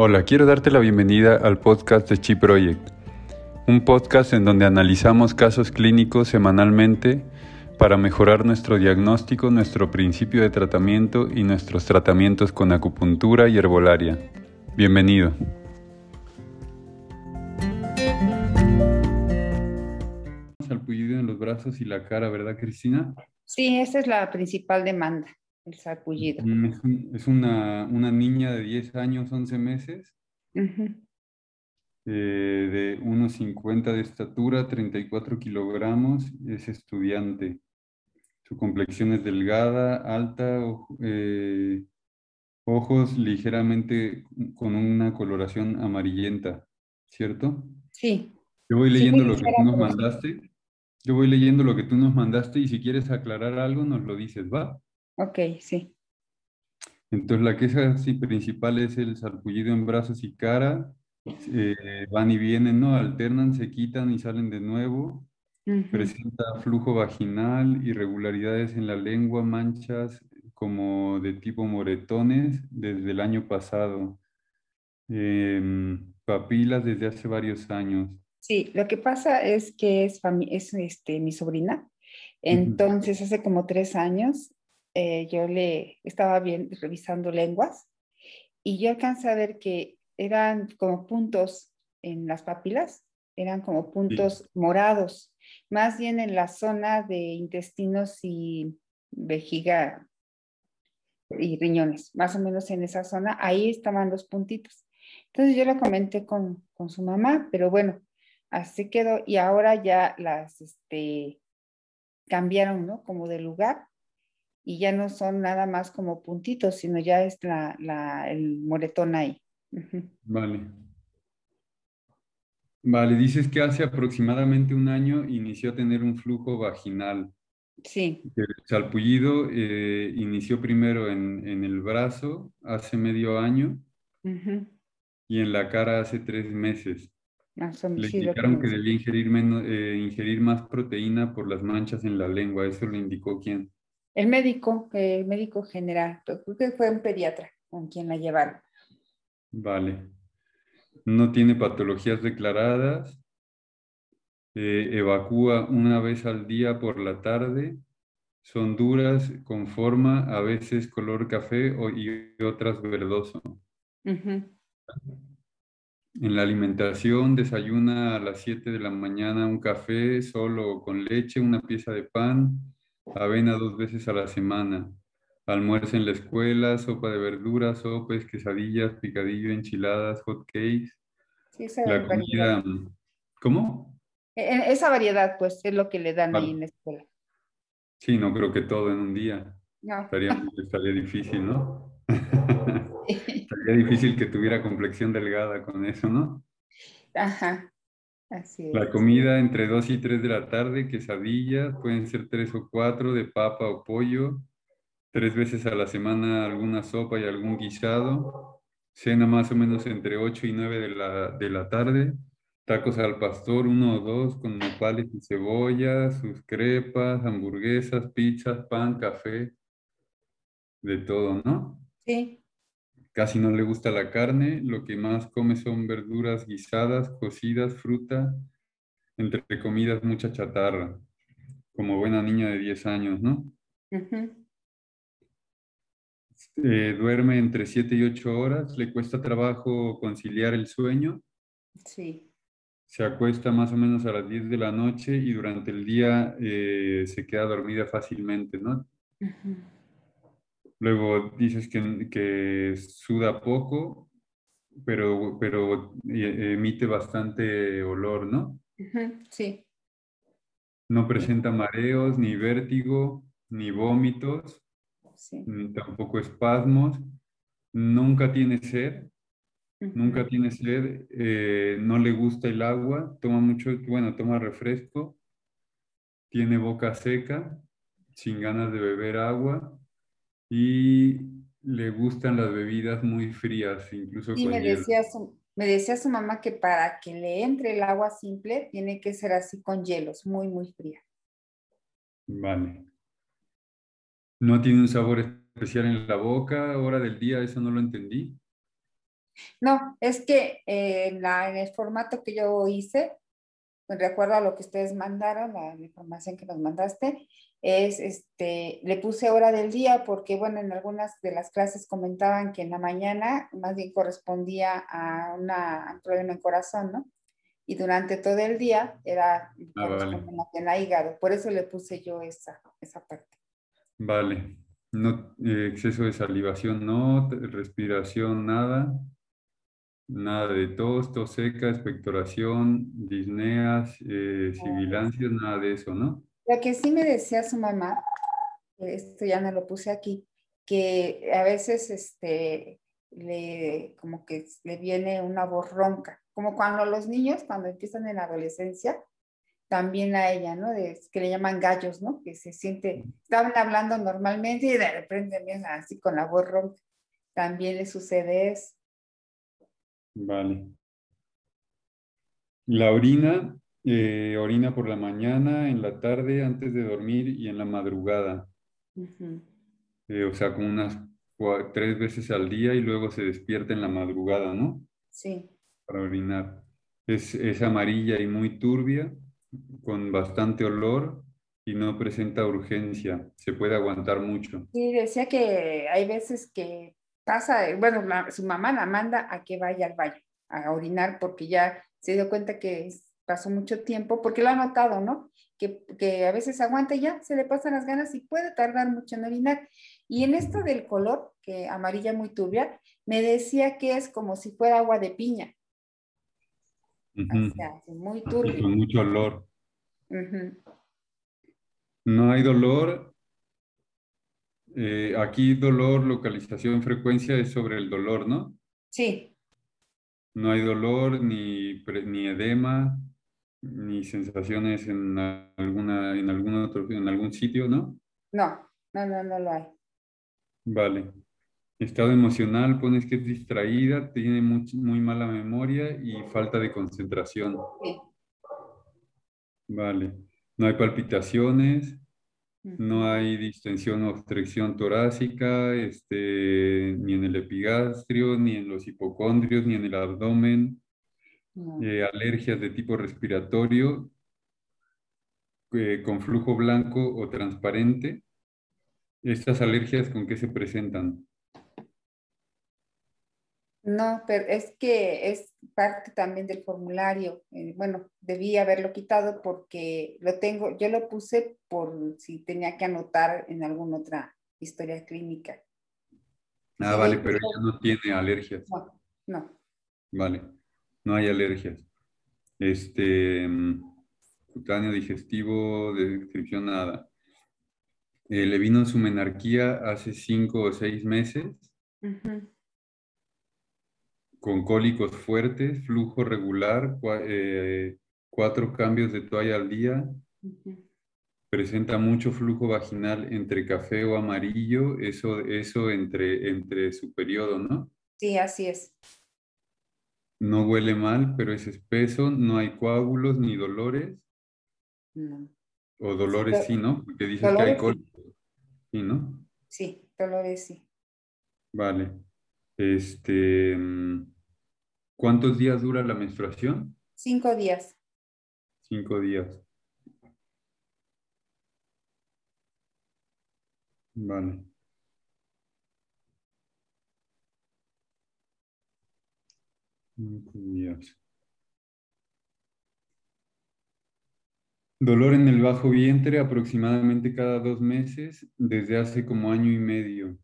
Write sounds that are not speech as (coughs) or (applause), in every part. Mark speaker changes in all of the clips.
Speaker 1: Hola, quiero darte la bienvenida al podcast de Chi Project, un podcast en donde analizamos casos clínicos semanalmente para mejorar nuestro diagnóstico, nuestro principio de tratamiento y nuestros tratamientos con acupuntura y herbolaria. Bienvenido. Salpullido en los brazos y la cara, ¿verdad, Cristina?
Speaker 2: Sí, esa es la principal demanda el
Speaker 1: es, una, niña de 10 años, 11 meses, eh, de 1,50 de estatura, 34 kilogramos, es estudiante. Su complexión es delgada, alta, eh, ojos ligeramente con una coloración amarillenta, ¿cierto?
Speaker 2: Sí.
Speaker 1: Yo voy leyendo lo que tú nos mandaste. Yo voy leyendo lo que tú nos mandaste y si quieres aclarar algo nos lo dices, ¿va?
Speaker 2: Ok, sí.
Speaker 1: Entonces la queja principal es el sarpullido en brazos y cara. Eh, van y vienen, ¿no? Alternan, se quitan y salen de nuevo. Presenta flujo vaginal, irregularidades en la lengua, manchas como de tipo moretones desde el año pasado. Em, papilas desde hace varios años.
Speaker 2: Sí, lo que pasa es que es, es este, mi sobrina. Entonces, hace como tres años eh, yo le estaba bien revisando lenguas y yo alcancé a ver que eran como puntos en las papilas, eran como puntos morados, más bien en la zona de intestinos y vejiga y riñones, más o menos en esa zona, ahí estaban los puntitos. Entonces yo lo comenté con, con su mamá, pero bueno, así quedó y ahora ya las este, cambiaron, ¿no? Como de lugar y ya no son nada más como puntitos, sino ya es la, el moretón ahí.
Speaker 1: Vale. Vale, dices que hace aproximadamente un año inició a tener un flujo vaginal.
Speaker 2: Sí.
Speaker 1: El salpullido eh, inició primero en, el brazo hace medio año y en la cara hace tres meses. Le indicaron que debía ingerir, menos, eh, ingerir más proteína por las manchas en la lengua. ¿Eso lo indicó quién?
Speaker 2: El médico, el médico general, creo que fue un pediatra con quien la llevaron.
Speaker 1: Vale. No tiene patologías declaradas. Eh, evacúa una vez al día por la tarde. Son duras, con forma, a veces color café o, y otras verdoso. En la alimentación desayuna a las 7 de la mañana un café solo con leche, una pieza de pan, avena dos veces a la semana, almuerzo en la escuela, sopa de verduras, sopes, quesadillas, picadillo, enchiladas, hot cakes. Sí, esa la comida. ¿Cómo?
Speaker 2: E, e, esa variedad, pues, es lo que le dan ahí en la escuela.
Speaker 1: Sí, no creo que todo en un día. No. Estaría, estaría difícil, ¿no? (laughs) estaría difícil que tuviera complexión delgada con eso, ¿no?
Speaker 2: Ajá.
Speaker 1: La comida entre 2 y 3 de la tarde, quesadillas, pueden ser 3 o 4 de papa o pollo, tres veces a la semana alguna sopa y algún guisado, cena más o menos entre 8 y 9 de la, de la tarde, tacos al pastor, uno o dos, con nopales y cebolla, sus crepas, hamburguesas, pizzas, pan, café, de todo, ¿no?
Speaker 2: Sí.
Speaker 1: Casi no le gusta la carne, lo que más come son verduras guisadas, cocidas, fruta, entre comidas mucha chatarra, como buena niña de 10 años, ¿no? Eh, duerme entre 7 y 8 horas, le cuesta trabajo conciliar el sueño.
Speaker 2: Sí.
Speaker 1: Se acuesta más o menos a las 10 de la noche y durante el día eh, se queda dormida fácilmente, ¿no? Luego dices que, que suda poco, pero, pero e, emite bastante olor, ¿no?
Speaker 2: Sí.
Speaker 1: No presenta mareos, ni vértigo, ni vómitos, ni tampoco espasmos. Nunca tiene sed, nunca tiene sed, eh, no le gusta el agua, toma mucho, bueno, toma refresco, tiene boca seca, sin ganas de beber agua, y le gustan las bebidas muy frías, incluso
Speaker 2: con me decía, su, me decía su mamá que para que le entre el agua simple tiene que ser así con hielos, muy, muy fría.
Speaker 1: Vale. No tiene un sabor especial en la boca, hora del día, eso no lo entendí.
Speaker 2: No, es que eh, en, la, en el formato que yo hice, de acuerdo a lo que ustedes mandaron, la, información que nos mandaste, es, este, le puse hora del día porque, bueno, en algunas de las clases comentaban que en la mañana más bien correspondía a una, un problema en corazón, ¿no? Y durante todo el día era
Speaker 1: ah,
Speaker 2: en la hígado. Por eso le puse yo esa, esa parte.
Speaker 1: Vale. No, eh, exceso de salivación, no, respiración, nada. Nada de tos, tos seca, expectoración, disneas, eh, sibilancias, nada de eso, ¿no?
Speaker 2: Lo que sí me decía su mamá, esto ya no lo puse aquí, que a veces este, le, como que le viene una voz ronca, como cuando los niños, cuando empiezan en la adolescencia, también a ella, ¿no? Que le llaman gallos, ¿no? Que se siente, estaban hablando normalmente y de repente vienen así con la voz ronca. También le sucede eso.
Speaker 1: Vale. La orina, eh, orina por la mañana, en la tarde, antes de dormir y en la madrugada. Eh, o sea, como unas tres veces al día y luego se despierta en la madrugada, ¿no?
Speaker 2: Sí.
Speaker 1: Para orinar. Es, es amarilla y muy turbia, con bastante olor y no presenta urgencia. Se puede aguantar mucho.
Speaker 2: Sí, decía que hay veces que pasa, bueno, su mamá la manda a que vaya al baño a orinar porque ya se dio cuenta que pasó mucho tiempo, porque lo ha notado, ¿no? Que, que, a veces aguanta y ya se le pasan las ganas y puede tardar mucho en orinar. Y en esto del color, que amarilla muy turbia, me decía que es como si fuera agua de piña.
Speaker 1: o sea, muy turbio. Con mucho olor. No hay dolor eh, aquí dolor, localización, frecuencia es sobre el dolor, ¿no?
Speaker 2: Sí.
Speaker 1: No hay dolor, ni, ni edema, ni sensaciones en, alguna, en, algún otro, en algún sitio, ¿no?
Speaker 2: No, no, no, no lo hay.
Speaker 1: Vale. Estado emocional, pones que es distraída, tiene muy, muy mala memoria y falta de concentración. Sí. Vale. No hay palpitaciones, no hay distensión o obstrucción torácica, este, ni en el epigastrio, ni en los hipocondrios, ni en el abdomen. Eh, alergias de tipo respiratorio eh, con flujo blanco o transparente. ¿Estas alergias con qué se presentan?
Speaker 2: No, pero es que es parte también del formulario. Eh, bueno, debí haberlo quitado porque lo tengo, yo lo puse por si tenía que anotar en alguna otra historia clínica.
Speaker 1: Ah, vale, pero ella no tiene alergias.
Speaker 2: No, no.
Speaker 1: Vale, no hay alergias. Este, mm, cutáneo digestivo, de descripción nada. Eh, le vino su menarquía hace cinco o seis meses con cólicos fuertes, flujo regular, eh, cuatro cambios de toalla al día. Presenta mucho flujo vaginal entre café o amarillo, eso, eso entre, entre su periodo, ¿no?
Speaker 2: Sí, así es.
Speaker 1: No huele mal, pero es espeso, no hay coágulos ni dolores.
Speaker 2: No.
Speaker 1: O dolores sí, ¿no? Porque dices que hay cólicos. Sí, ¿no?
Speaker 2: Sí, dolores sí.
Speaker 1: Vale. Este, mm, ¿Cuántos días dura la menstruación?
Speaker 2: Cinco días.
Speaker 1: Cinco días. Vale. Dolor en el bajo vientre aproximadamente cada dos meses desde hace como año y medio.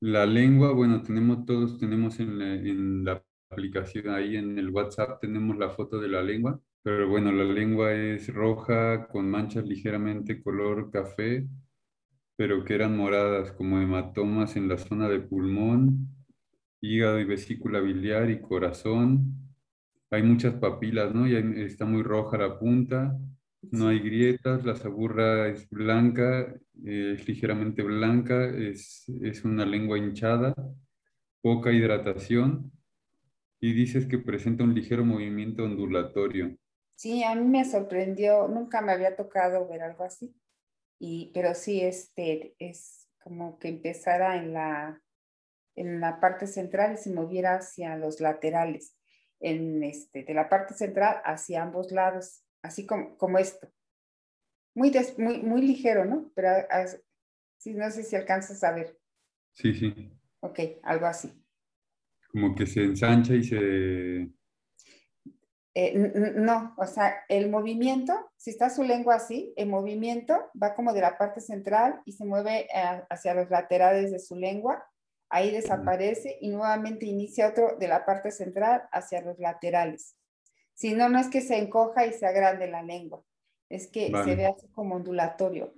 Speaker 1: La lengua, bueno, tenemos todos, tenemos en la, aplicación ahí en el WhatsApp, tenemos la foto de la lengua, pero bueno, la lengua es roja con manchas ligeramente color café, pero que eran moradas como hematomas en la zona de pulmón, hígado y vesícula biliar y corazón. Hay muchas papilas, ¿no? Y está muy roja la punta, no hay grietas, la saburra es blanca, eh, es ligeramente blanca, es, es una lengua hinchada, poca hidratación y dices que presenta un ligero movimiento ondulatorio.
Speaker 2: Sí, a mí me sorprendió, nunca me había tocado ver algo así, y, pero sí, este, es como que empezara en la, en la parte central y se moviera hacia los laterales, en este, de la parte central hacia ambos lados, así como, como esto. Muy, muy, muy ligero, ¿no? Pero sí, no sé si alcanzas a ver.
Speaker 1: Sí, sí.
Speaker 2: Ok, algo así.
Speaker 1: Como que se ensancha y se...
Speaker 2: Eh, no, o sea, el movimiento, si está su lengua así, el movimiento va como de la parte central y se mueve eh, hacia los laterales de su lengua ahí desaparece y nuevamente inicia otro de la parte central hacia los laterales. Si no, no es que se encoja y se agrande la lengua, es que se ve así como ondulatorio.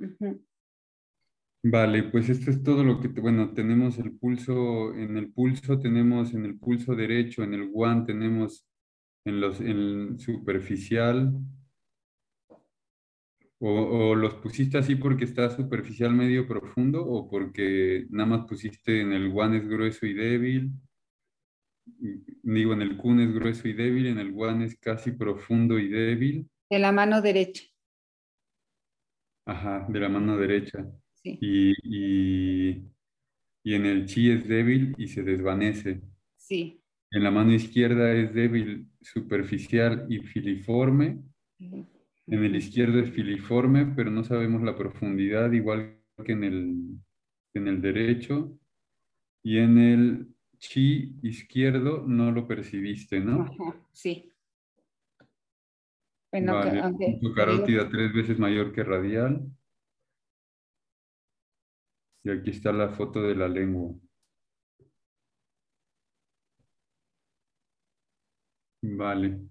Speaker 1: Vale, pues esto es todo lo que, bueno, tenemos el pulso, en el pulso tenemos, en el pulso derecho, en el guan tenemos en los, en superficial, o, los pusiste así porque está superficial medio profundo o porque nada más pusiste en el one es grueso y débil? Digo, en el kun es grueso y débil, en el one es casi profundo y débil.
Speaker 2: De la mano derecha.
Speaker 1: Ajá, de la mano derecha. Sí. Y, y, y, en el chi es débil y se desvanece.
Speaker 2: Sí.
Speaker 1: En la mano izquierda es débil, superficial y filiforme. En el izquierdo es filiforme, pero no sabemos la profundidad, igual que en el, en el derecho. Y en el chi izquierdo no lo percibiste, ¿no?
Speaker 2: sí.
Speaker 1: Bueno, vale. carótida tres veces mayor que radial. Y aquí está la foto de la lengua. Vale.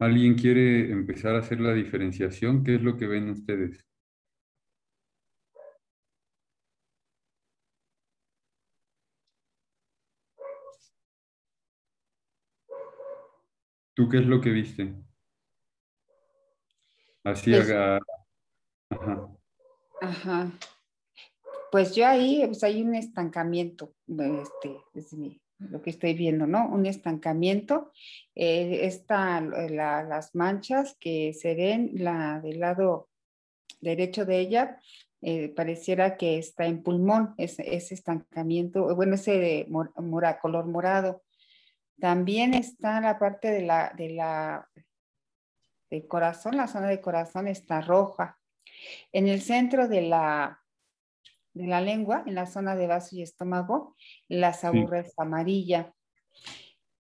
Speaker 1: ¿Alguien quiere empezar a hacer la diferenciación? ¿Qué es lo que ven ustedes? ¿Tú qué es lo que viste? Así pues haga...
Speaker 2: Ajá. Ajá. Pues yo ahí, pues hay un estancamiento, este, es mi, lo que estoy viendo, ¿no? Un estancamiento. Eh, las manchas que se ven la, del lado derecho de ella, eh, pareciera que está en pulmón, ese, estancamiento, bueno, ese de mora, color morado. También está la parte de la, de la del corazón, la zona de corazón está roja. En el centro de la, de la lengua, en la zona de vaso y estómago, la saburra es amarilla.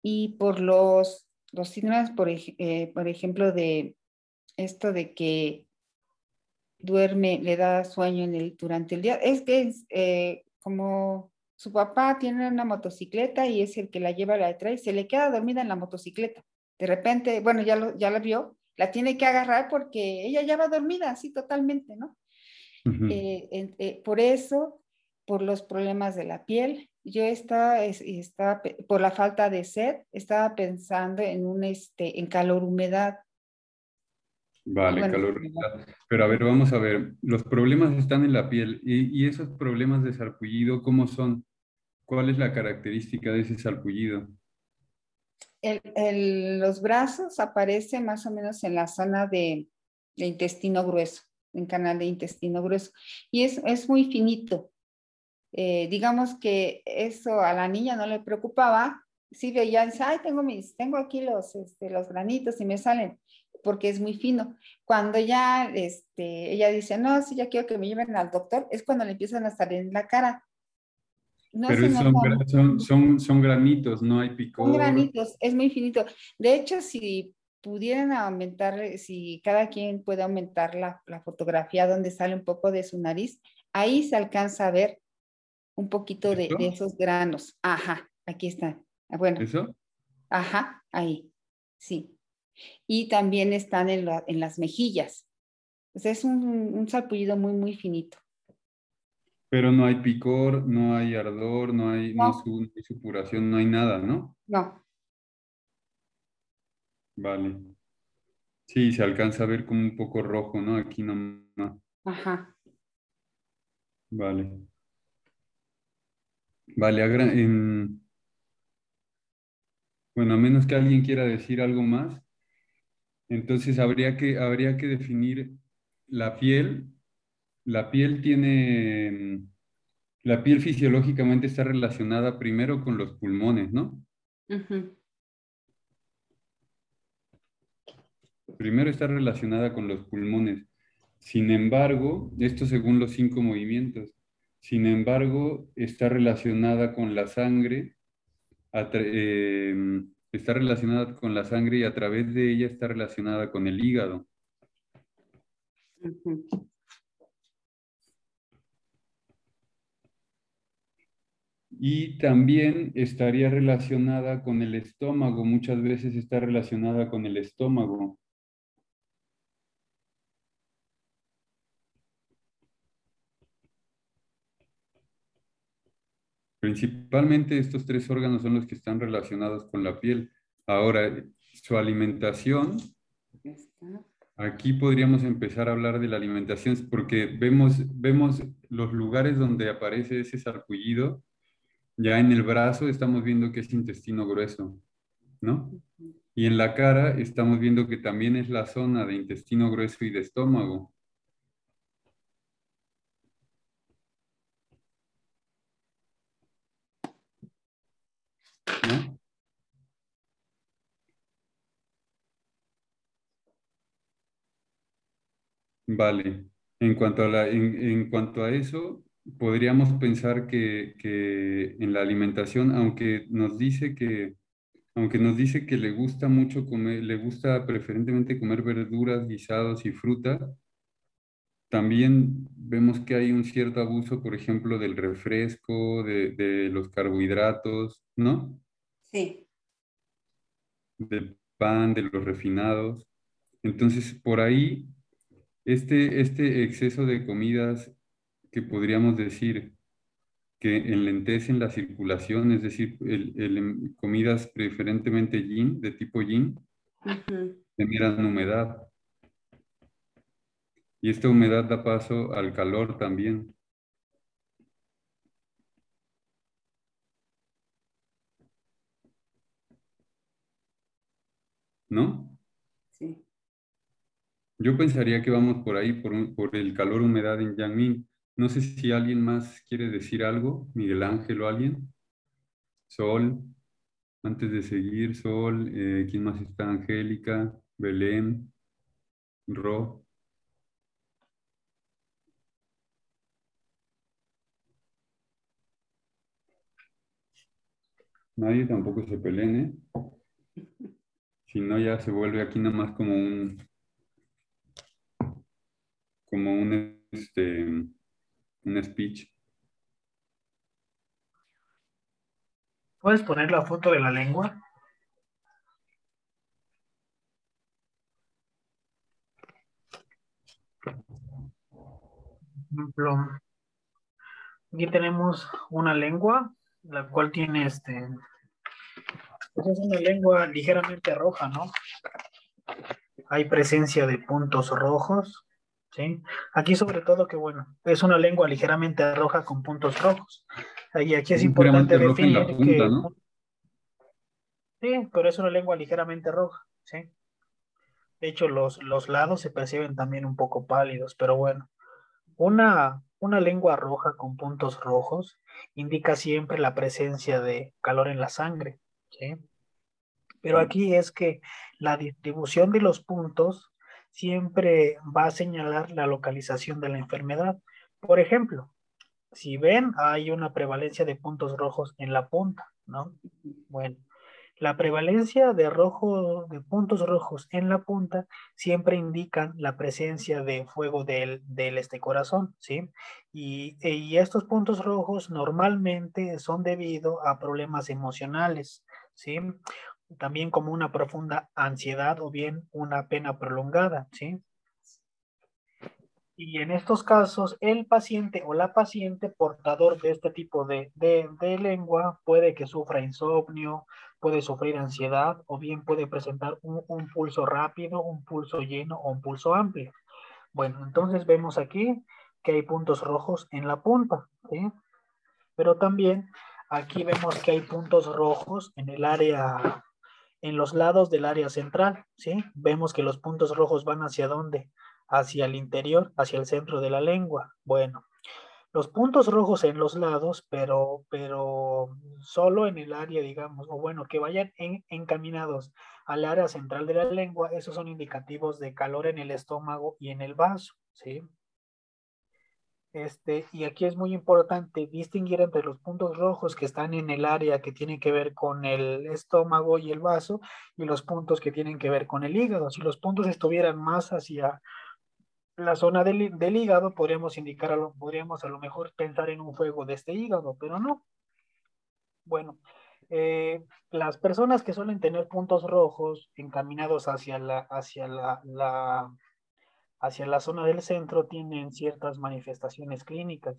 Speaker 2: Y por los, los síntomas, por, eh, por ejemplo, de esto de que duerme, le da sueño en el, durante el día, es que es eh, como su papá tiene una motocicleta y es el que la lleva, la detrás y se le queda dormida en la motocicleta. De repente, bueno, ya, lo, ya la vio, la tiene que agarrar porque ella ya va dormida, así totalmente, ¿no? Eh, eh, por eso, por los problemas de la piel, yo estaba, estaba, por la falta de sed, estaba pensando en un, este, en calor humedad.
Speaker 1: Vale, calor humedad. Pero a ver, vamos a ver, los problemas están en la piel y, y esos problemas de sarpullido, ¿cómo son? ¿Cuál es la característica de ese sarpullido?
Speaker 2: El, los brazos aparecen más o menos en la zona de, de intestino grueso en canal de intestino grueso. Y es, es muy finito. Eh, digamos que eso a la niña no le preocupaba. Sí veía, dice, ay, tengo, mis, tengo aquí los, este, los granitos y me salen, porque es muy fino. Cuando ya este, ella dice, no, sí, ya quiero que me lleven al doctor, es cuando le empiezan a salir en la cara.
Speaker 1: Pero son, son, son, granitos, no hay picor.
Speaker 2: Son granitos, es muy finito. De hecho, si pudieran aumentar, eh, si cada quien puede aumentar la, fotografía donde sale un poco de su nariz, ahí se alcanza a ver un poquito de, esos granos. Ajá, aquí están. Ah, bueno.
Speaker 1: ¿Eso?
Speaker 2: Ajá, ahí. Sí. Y también están en, las mejillas. es un, un salpullido muy, muy finito.
Speaker 1: Pero no hay picor, no hay ardor, no hay, no. supuración, no hay nada, ¿no?
Speaker 2: No,
Speaker 1: Vale. Sí, se alcanza a ver como un poco rojo, ¿no? Aquí nomás.
Speaker 2: Ajá.
Speaker 1: Vale. Vale, en... bueno, a menos que alguien quiera decir algo más, entonces habría que, habría que definir la piel. La piel tiene, la piel fisiológicamente está relacionada primero con los pulmones, ¿no? Primero está relacionada con los pulmones. Sin embargo, esto según los cinco movimientos, sin embargo, está relacionada con la sangre, em, está relacionada con la sangre y a través de ella está relacionada con el hígado. Y también estaría relacionada con el estómago, muchas veces está relacionada con el estómago. Principalmente estos tres órganos son los que están relacionados con la piel. Ahora, su alimentación, aquí podríamos empezar a hablar de la alimentación porque vemos, vemos los lugares donde aparece ese sarpullido. Ya en el brazo estamos viendo que es intestino grueso, ¿no? Y en la cara estamos viendo que también es la zona de intestino grueso y de estómago. Vale. En cuanto a, la, en, cuanto a eso, podríamos pensar que, en la alimentación, aunque nos dice que, aunque nos dice que le gusta mucho comer, le gusta preferentemente comer verduras, guisados y fruta, también vemos que hay un cierto abuso, por ejemplo, del refresco, de, de los carbohidratos, ¿no?
Speaker 2: Sí.
Speaker 1: Del pan, de los refinados. Entonces, por ahí este, este exceso de comidas que podríamos decir que enlentecen la circulación, es decir, el, comidas preferentemente yin, de tipo yin, generan humedad. Y esta humedad da paso al calor también. ¿No? Yo pensaría que vamos por ahí, por, el calor, humedad en Yangmin. No sé si alguien más quiere decir algo, Miguel Ángel o alguien. Sol, antes de seguir, Sol, eh, ¿quién más está? Angélica, Belén, Ro. Nadie tampoco se peleen, ¿eh? Si no, ya se vuelve aquí nada más como un, como un, este, un speech.
Speaker 3: ¿Puedes poner la foto de la lengua? ejemplo, aquí tenemos una lengua, la cual tiene este, pues es una lengua ligeramente roja, ¿no? Hay presencia de puntos rojos, ¿sí? Aquí sobre todo que, bueno, es una lengua ligeramente roja con puntos rojos. Y aquí es importante definir que... Sí, pero es una lengua ligeramente roja, ¿sí? De hecho, los, los lados se perciben también un poco pálidos, pero bueno, una, una lengua roja con puntos rojos indica siempre la presencia de calor en la sangre, ¿sí? Pero aquí es que la distribución de los puntos siempre va a señalar la localización de la enfermedad. Por ejemplo, si ven, hay una prevalencia de puntos rojos en la punta, ¿no? Bueno, la prevalencia de rojo, de puntos rojos en la punta siempre indican la presencia de fuego del, del este corazón, ¿sí? Y, y, estos puntos rojos normalmente son debido a problemas emocionales, ¿sí? También como una profunda ansiedad o bien una pena prolongada, ¿sí? Y en estos casos, el paciente o la paciente portador de este tipo de, lengua puede que sufra insomnio, puede sufrir ansiedad o bien puede presentar un, un, pulso rápido, un pulso lleno o un pulso amplio. Bueno, entonces vemos aquí que hay puntos rojos en la punta, ¿sí? Pero también aquí vemos que hay puntos rojos en el área en los lados del área central, ¿sí? Vemos que los puntos rojos van hacia dónde? Hacia el interior, hacia el centro de la lengua. Bueno, los puntos rojos en los lados, pero, pero solo en el área, digamos, o bueno, que vayan encaminados al área central de la lengua, esos son indicativos de calor en el estómago y en el vaso, ¿sí? Este, y aquí es muy importante distinguir entre los puntos rojos que están en el área que tienen que ver con el estómago y el vaso y los puntos que tienen que ver con el hígado. Si los puntos estuvieran más hacia la zona del, hígado, podríamos indicar, podríamos a lo mejor pensar en un fuego de este hígado, pero no. Bueno, eh, las personas que suelen tener puntos rojos encaminados hacia la, hacia la hacia la zona del centro tienen ciertas manifestaciones clínicas,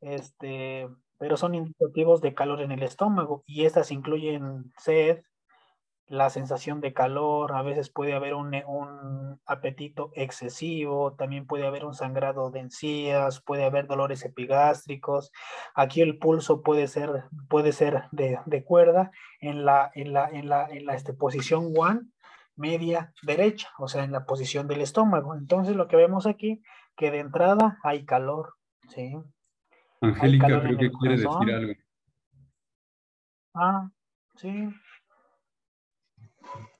Speaker 3: este, pero son indicativos de calor en el estómago y estas incluyen sed, la sensación de calor, a veces puede haber un, un, apetito excesivo, también puede haber un sangrado de encías, puede haber dolores epigástricos. Aquí el pulso puede ser, puede ser de, de cuerda en la, en la, en la, en la este, posición one media derecha, o sea, en la posición del estómago. Entonces lo que vemos aquí, que de entrada hay calor, ¿sí?
Speaker 1: Angélica, creo que quiere decir algo.
Speaker 3: Ah, sí.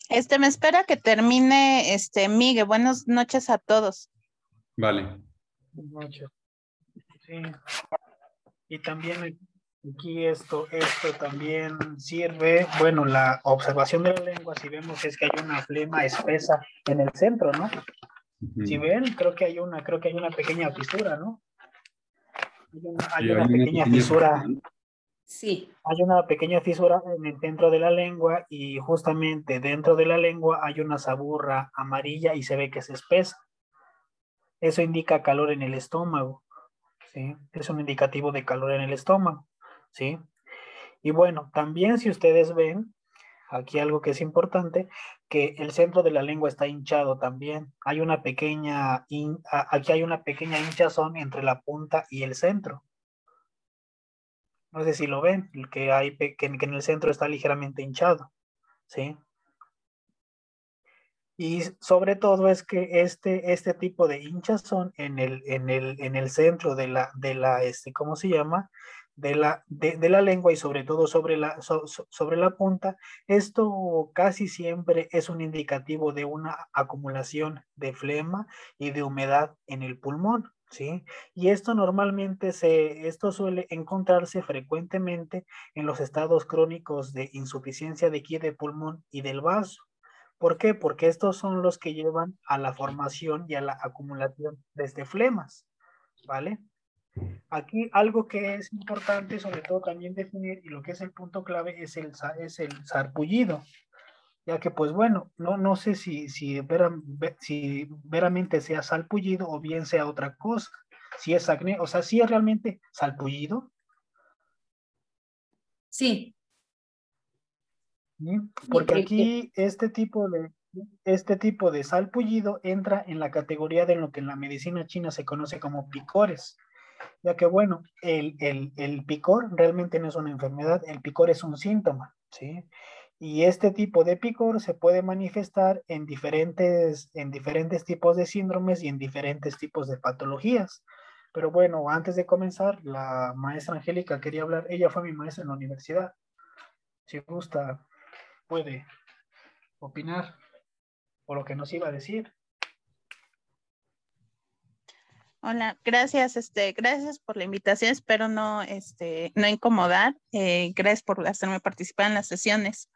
Speaker 4: Este, me espera que termine, este, Miguel. Buenas noches a todos.
Speaker 1: Vale.
Speaker 3: Buenas noches. Sí. Y también Aquí esto, esto también sirve, bueno, la observación de la lengua, si vemos es que hay una flema espesa en el centro, ¿no? Si ven, creo que hay una, creo que hay una pequeña fisura, ¿no? Hay una, pequeña, fisura.
Speaker 2: Sí.
Speaker 3: Hay una pequeña fisura en el centro de la lengua y justamente dentro de la lengua hay una saburra amarilla y se ve que es espesa. Eso indica calor en el estómago, ¿sí? Es un indicativo de calor en el estómago. ¿Sí? Y bueno, también si ustedes ven, aquí algo que es importante, que el centro de la lengua está hinchado también. Hay una pequeña, aquí hay una pequeña hinchazón entre la punta y el centro. No sé si lo ven, que, hay, que, en el centro está ligeramente hinchado, ¿sí? Y sobre todo es que este, este tipo de hinchazón en el, en el, en el centro de la, de la, este, ¿cómo se llama? De la, de, la lengua y sobre todo sobre la, sobre la punta, esto casi siempre es un indicativo de una acumulación de flema y de humedad en el pulmón. ¿Sí? Y esto normalmente se, esto suele encontrarse frecuentemente en los estados crónicos de insuficiencia de de pulmón y del vaso. ¿Por qué? Porque estos son los que llevan a la formación y a la acumulación de este flemas, ¿vale? Aquí algo que es importante, sobre todo también definir, y lo que es el punto clave, es el, es el sarpullido. Ya que, pues bueno, no, no sé si, si, si veramente sea salpullido o bien sea otra cosa. Si es acné, o sea, si es realmente salpullido.
Speaker 2: Sí.
Speaker 3: Porque aquí este tipo de, este tipo de salpullido entra en la categoría de lo que en la medicina china se conoce como picores ya que bueno, el, el, picor realmente no es una enfermedad, el picor es un síntoma, ¿sí? Y este tipo de picor se puede manifestar en diferentes, en diferentes tipos de síndromes y en diferentes tipos de patologías. Pero bueno, antes de comenzar, la maestra Angélica quería hablar, ella fue mi maestra en la universidad. Si gusta, puede opinar por lo que nos iba a decir.
Speaker 4: Hola, gracias, este, gracias por la invitación. Espero no, este, no incomodar. Eh, gracias por hacerme participar en las sesiones.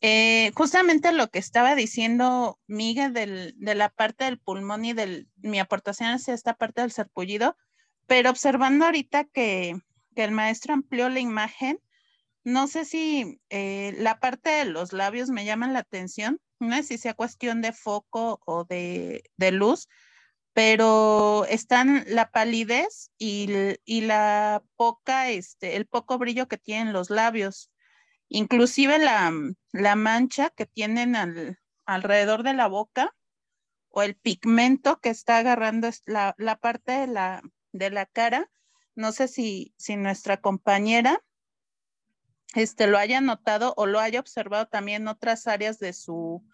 Speaker 4: Eh, justamente lo que estaba diciendo Miguel de la parte del pulmón y de mi aportación hacia esta parte del sarpullido, pero observando ahorita que, el maestro amplió la imagen, no sé si eh, la parte de los labios me llama la atención, no sé si sea cuestión de foco o de, de luz, pero están la palidez y, la poca, este, el poco brillo que tienen los labios, inclusive la, mancha que tienen alrededor de la boca o el pigmento que está agarrando la, la parte de la, de la cara. No sé si, si nuestra compañera este, lo haya notado o lo haya observado también en otras áreas de su,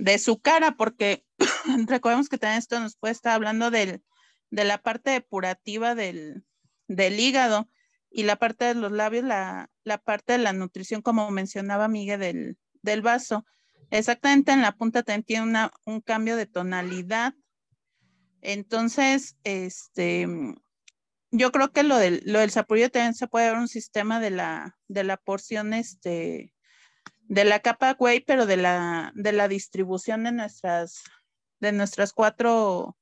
Speaker 4: de su cara, porque (coughs) recordemos que también esto nos puede estar hablando del, de la parte depurativa del, del hígado y la parte de los labios, la, la parte de la nutrición, como mencionaba Miguel, del, del vaso. Exactamente en la punta también tiene una, un cambio de tonalidad. Entonces, este, yo creo que lo del, lo del también se puede ver un sistema de la, de la porción, este, de la capa Whey, pero de la, de la distribución de nuestras, de nuestras cuatro,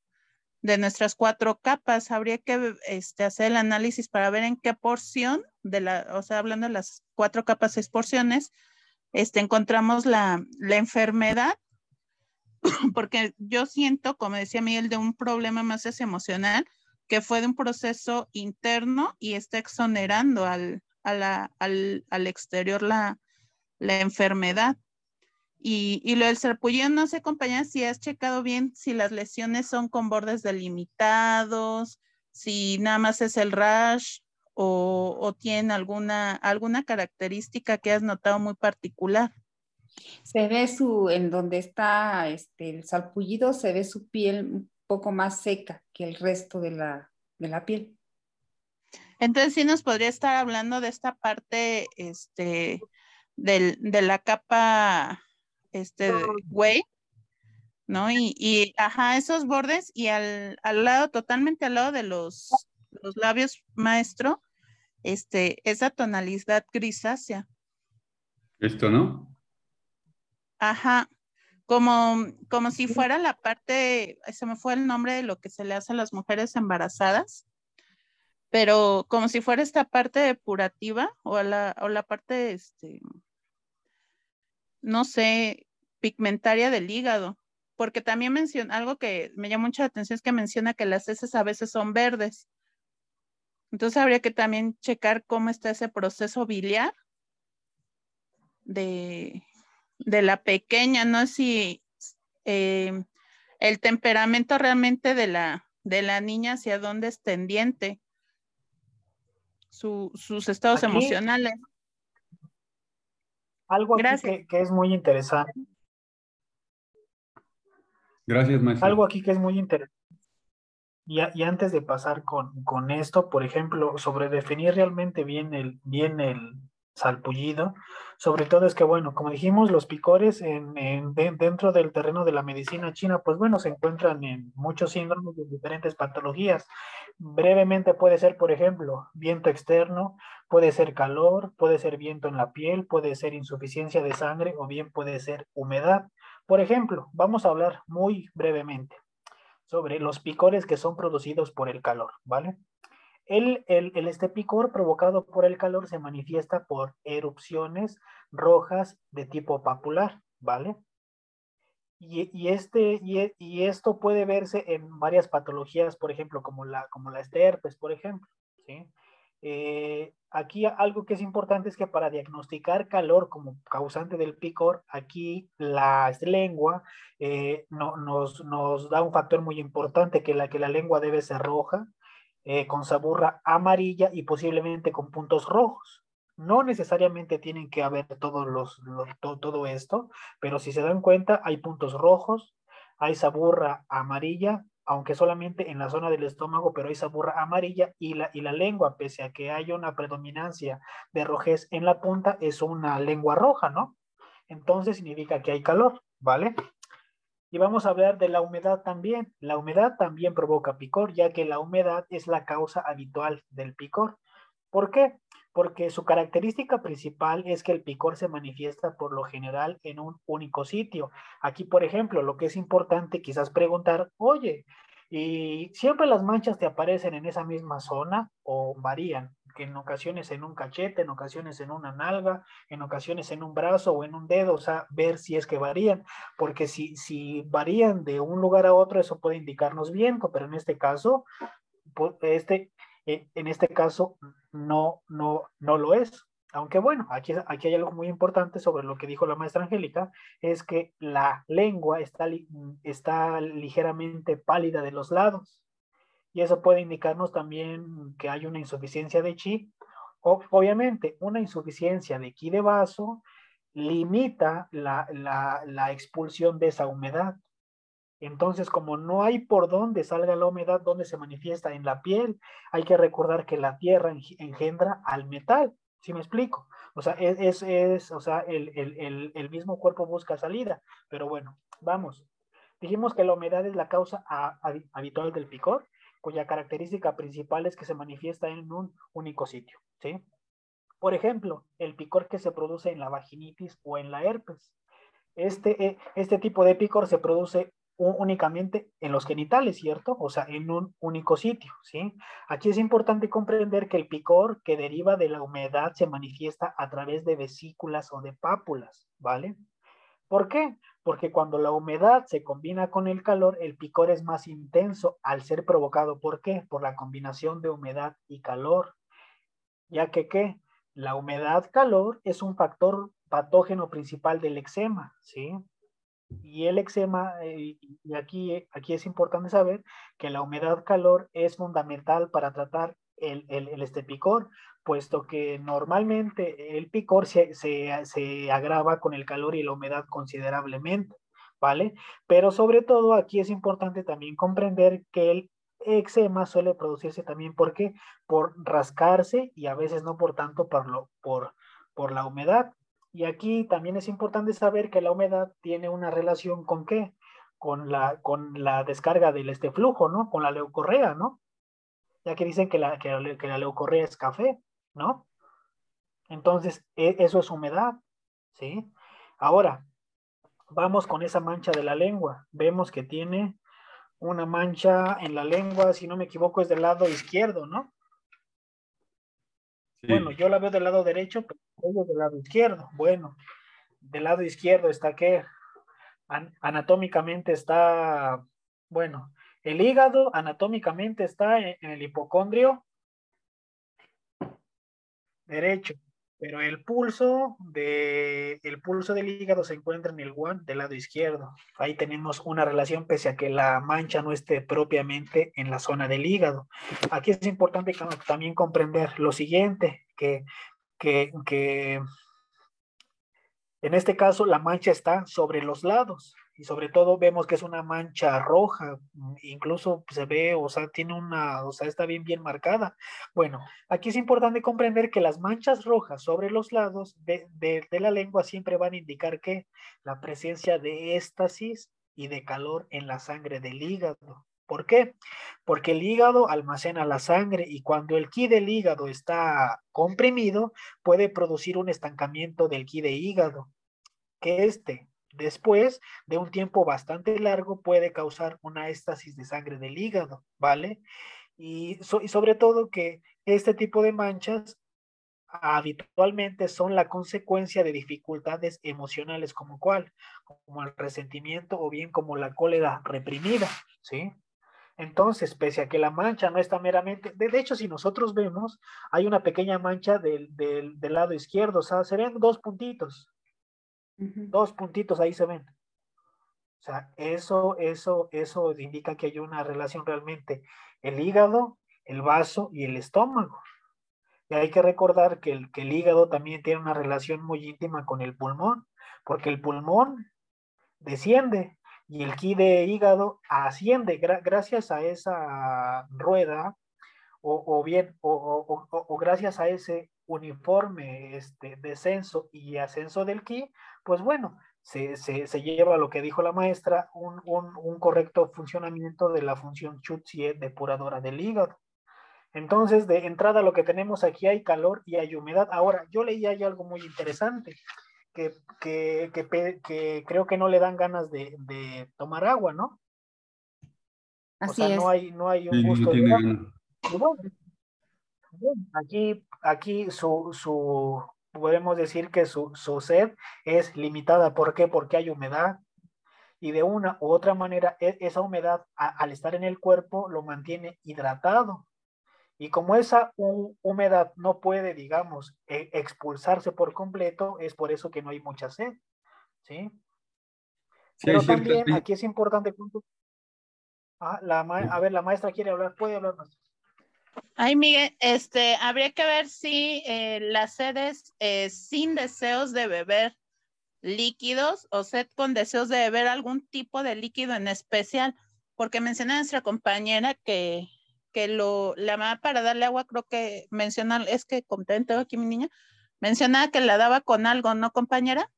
Speaker 4: de nuestras cuatro capas. Habría que este, hacer el análisis para ver en qué porción de la, o sea, hablando de las cuatro capas, seis porciones, este, encontramos la, la enfermedad, (clears throat) porque yo siento, como decía Miguel, de un problema más es emocional, que fue de un proceso interno y está exonerando al, al, al exterior la, la enfermedad. Y, y, lo del serpullido, no sé, compañera, si has checado bien si las lesiones son con bordes delimitados, si nada más es el rash o, o tiene alguna, alguna característica que has notado muy particular.
Speaker 2: Se ve su, en donde está este, el salpullido, se ve su piel un poco más seca que el resto de la, de la piel.
Speaker 4: Entonces sí nos podría estar hablando de esta parte, este, del, de la capa, este, güey, ¿no? Y, y, ajá, esos bordes y al, al, lado, totalmente al lado de los, los labios maestro, este, esa tonalidad grisácea.
Speaker 1: Esto, ¿no?
Speaker 4: Ajá, como, como si fuera la parte, se me fue el nombre de lo que se le hace a las mujeres embarazadas, pero como si fuera esta parte depurativa o la, o la parte, este, no sé, pigmentaria del hígado, porque también menciona algo que me llama mucha atención es que menciona que las heces a veces son verdes. Entonces habría que también checar cómo está ese proceso biliar de, de la pequeña, no si eh, el temperamento realmente de la, de la niña hacia dónde es tendiente, su, sus estados
Speaker 3: Aquí,
Speaker 4: emocionales.
Speaker 3: Algo aquí que, que, es muy interesante.
Speaker 1: Gracias, maestro.
Speaker 3: Algo aquí que es muy interesante. Y, y antes de pasar con, con, esto, por ejemplo, sobre definir realmente bien el, bien el salpullido, sobre todo es que, bueno, como dijimos, los picores en, en, de, dentro del terreno de la medicina china, pues bueno, se encuentran en muchos síndromes de diferentes patologías. Brevemente puede ser, por ejemplo, viento externo, puede ser calor, puede ser viento en la piel, puede ser insuficiencia de sangre o bien puede ser humedad. Por ejemplo, vamos a hablar muy brevemente sobre los picores que son producidos por el calor, ¿vale? El, el, este picor provocado por el calor se manifiesta por erupciones rojas de tipo papular, ¿vale? Y, y, este, y, y, esto puede verse en varias patologías, por ejemplo, como la, como la esterpes, por ejemplo, ¿sí? Eh, aquí algo que es importante es que para diagnosticar calor como causante del picor, aquí la lengua eh, no, nos, nos, da un factor muy importante, que la, que la lengua debe ser roja, eh, con saburra amarilla y posiblemente con puntos rojos. No necesariamente tienen que haber todos los, los to, todo esto, pero si se dan cuenta, hay puntos rojos, hay saburra amarilla, aunque solamente en la zona del estómago, pero hay saburra amarilla y la, y la lengua, pese a que haya una predominancia de rojez en la punta, es una lengua roja, ¿no? Entonces significa que hay calor, ¿vale? Y vamos a hablar de la humedad también. La humedad también provoca picor, ya que la humedad es la causa habitual del picor. ¿Por qué? Porque su característica principal es que el picor se manifiesta por lo general en un único sitio. Aquí, por ejemplo, lo que es importante quizás preguntar, oye, ¿y siempre las manchas te aparecen en esa misma zona o varían? Que en ocasiones en un cachete, en ocasiones en una nalga, en ocasiones en un brazo o en un dedo, o sea, ver si es que varían, porque si, si varían de un lugar a otro, eso puede indicarnos bien, pero en este caso, este, en este caso no, no, no lo es. Aunque bueno, aquí, aquí hay algo muy importante sobre lo que dijo la maestra Angélica, es que la lengua está, está ligeramente pálida de los lados. Y eso puede indicarnos también que hay una insuficiencia de chi. O, obviamente, una insuficiencia de ki de vaso limita la, la, la expulsión de esa humedad. Entonces, como no hay por dónde salga la humedad, donde se manifiesta en la piel, hay que recordar que la tierra engendra al metal. ¿Sí me explico? O sea, es, es, o sea, el, el, el, mismo cuerpo busca salida. Pero bueno, vamos. Dijimos que la humedad es la causa habitual del picor, cuya característica principal es que se manifiesta en un único sitio. ¿sí? Por ejemplo, el picor que se produce en la vaginitis o en la herpes. Este, eh, este tipo de picor se produce únicamente en los genitales, ¿cierto? O sea, en un único sitio, ¿sí? Aquí es importante comprender que el picor que deriva de la humedad se manifiesta a través de vesículas o de pápulas, ¿vale? ¿Por qué? Porque cuando la humedad se combina con el calor, el picor es más intenso al ser provocado. ¿Por qué? Por la combinación de humedad y calor. Ya que, ¿qué? La humedad-calor es un factor patógeno principal del eczema, ¿sí? Y el eczema, eh, y aquí, aquí es importante saber que la humedad-calor es fundamental para tratar el, el, este picor, puesto que normalmente el picor se, se, se, agrava con el calor y la humedad considerablemente, ¿vale? Pero sobre todo aquí es importante también comprender que el eczema suele producirse también porque por rascarse y a veces no por tanto por, lo, por, por la humedad. Y aquí también es importante saber que la humedad tiene una relación con qué? Con la, con la descarga del este flujo, ¿no? Con la leucorrea, ¿no? Ya que dicen que la, que, la leucorrea es café, ¿no? Entonces, e, eso es humedad, ¿sí? Ahora, vamos con esa mancha de la lengua. Vemos que tiene una mancha en la lengua, si no me equivoco, es del lado izquierdo, ¿no? Bueno, yo la veo del lado derecho, pero del lado izquierdo. Bueno, del lado izquierdo está que anatómicamente está, bueno, el hígado anatómicamente está en, el hipocondrio derecho, pero el pulso de el pulso del hígado se encuentra en el guan del lado izquierdo. Ahí tenemos una relación pese a que la mancha no esté propiamente en la zona del hígado. Aquí es importante también comprender lo siguiente, que, que, que en este caso la mancha está sobre los lados y sobre todo vemos que es una mancha roja, mm, incluso se ve, o sea, tiene una, o sea, está bien, bien marcada. Bueno, aquí es importante comprender que las manchas rojas sobre los lados de, de, la lengua siempre van a indicar que la presencia de éstasis y de calor en la sangre del hígado. ¿Por qué? Porque el hígado almacena la sangre y cuando el ki del hígado está comprimido, puede producir un estancamiento del ki de hígado, que este Después de un tiempo bastante largo puede causar una éstasis de sangre del hígado, ¿vale? Y, sobre todo que este tipo de manchas habitualmente son la consecuencia de dificultades emocionales como cuál, como el resentimiento o bien como la cólera reprimida, ¿sí? Entonces, pese a que la mancha no está meramente, de, hecho, si nosotros vemos, hay una pequeña mancha del, del, del lado izquierdo, o sea, se dos puntitos, Dos puntitos ahí se ven. O sea, eso, eso, eso indica que hay una relación realmente. El hígado, el vaso y el estómago. Y hay que recordar que el, que el hígado también tiene una relación muy íntima con el pulmón, porque el pulmón desciende y el ki de hígado asciende gracias a esa rueda o, bien o, o, gracias a ese uniforme este, descenso y ascenso del ki, pues bueno, se, se, se lleva lo que dijo la maestra, un, un, un correcto funcionamiento de la función Chutzie depuradora del hígado. Entonces, de entrada lo que tenemos aquí hay calor y hay humedad. Ahora, yo leí ahí algo muy interesante, que, que, que, que creo que no le dan ganas de, de tomar agua, ¿no?
Speaker 2: Así o sea,
Speaker 3: no hay, no hay un gusto. de aquí, aquí su, su, podemos decir que su, su sed es limitada. ¿Por qué? Porque hay humedad. Y de una u otra manera, e, esa humedad al estar en el cuerpo lo mantiene hidratado. Y como esa humedad no puede, digamos, e, expulsarse por completo, es por eso que no hay mucha sed. ¿Sí? Pero también aquí es importante. Ah, la a ver, la maestra quiere hablar, puede hablar más.
Speaker 4: Ay, Miguel, este, habría que ver si eh, las sedes eh, sin deseos de beber líquidos o sed con deseos de beber algún tipo de líquido en especial, porque menciona nuestra compañera que, que lo, la mamá para darle agua, creo que menciona, es que contento aquí mi niña, mencionaba que la daba con algo, ¿no, compañera?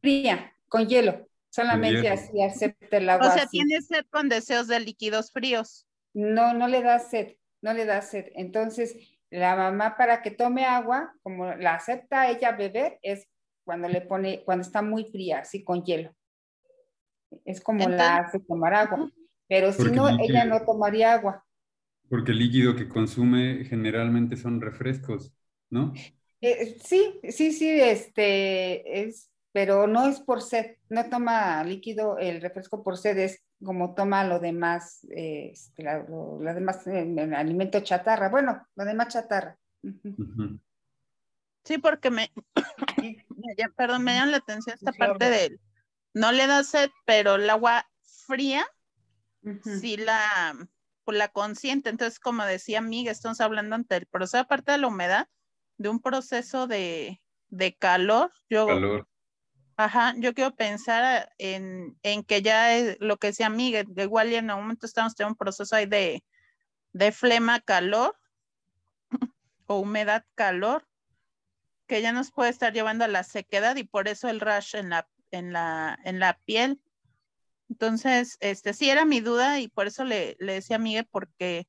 Speaker 2: Fría, con hielo, solamente así acepta el agua.
Speaker 4: O sea, tiene sed con deseos de líquidos fríos.
Speaker 2: No, no le da sed, no le da sed. Entonces, la mamá para que tome agua, como la acepta ella beber, es cuando le pone, cuando está muy fría, así con hielo. Es como la hace tomar agua. Pero si no, ella no tomaría agua.
Speaker 1: Porque el líquido que consume generalmente son refrescos, ¿no?
Speaker 2: Eh, sí, sí, sí, este, es, pero no es por sed, no toma líquido, el refresco por sed es como toma lo demás, eh, este, lo, demás eh, alimento chatarra, bueno, lo demás chatarra.
Speaker 4: Sí, porque me, (coughs) perdón, me llama la atención esta parte de, no le da sed, pero el agua fría, sí la, pues la consiente. Entonces, como decía Miguel, estamos hablando ante el proceso, aparte de la humedad, de un proceso de, de calor. Yo, calor. Ajá, yo quiero pensar en, en que ya es lo que Miguel, de igual en un momento estamos en un proceso ahí de, de flema calor (laughs) o humedad calor que ya nos puede estar llevando a la sequedad y por eso el rash en la, en la, en la piel. Entonces, este sí era mi duda y por eso le, le decía a Miguel porque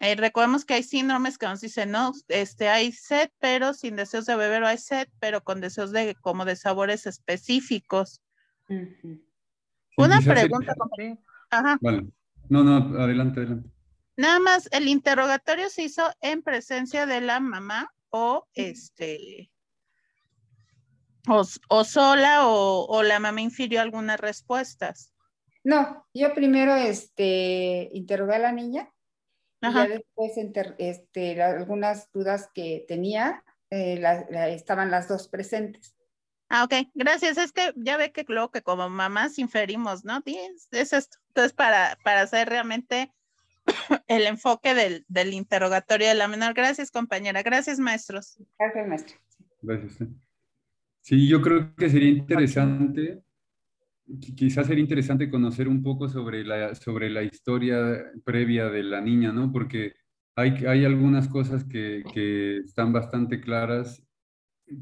Speaker 4: eh, recordemos que hay síndromes que nos dicen, no, este, hay sed, pero sin deseos de beber, o hay sed, pero con deseos de, como de sabores específicos. Una pregunta.
Speaker 1: Ajá. Vale. No, no, adelante, adelante.
Speaker 4: Nada más, ¿el interrogatorio se hizo en presencia de la mamá o este, o, o sola o, o, la mamá infirió algunas respuestas?
Speaker 2: No, yo primero este, interrogué a la niña y ya después este, algunas dudas que tenía, eh, estaban las dos presentes.
Speaker 4: Ah, ok, gracias. Es que ya ve que luego que como mamás inferimos, ¿no? Es, es esto. Entonces, para, para hacer realmente (coughs) el enfoque del, del, interrogatorio de la menor. Gracias, compañera. Gracias, maestros.
Speaker 2: Gracias, maestro.
Speaker 1: Gracias. Sí, yo creo que sería interesante quizás sería interesante conocer un poco sobre la, sobre la historia previa de la niña, ¿no? Porque hay, hay algunas cosas que, que están bastante claras,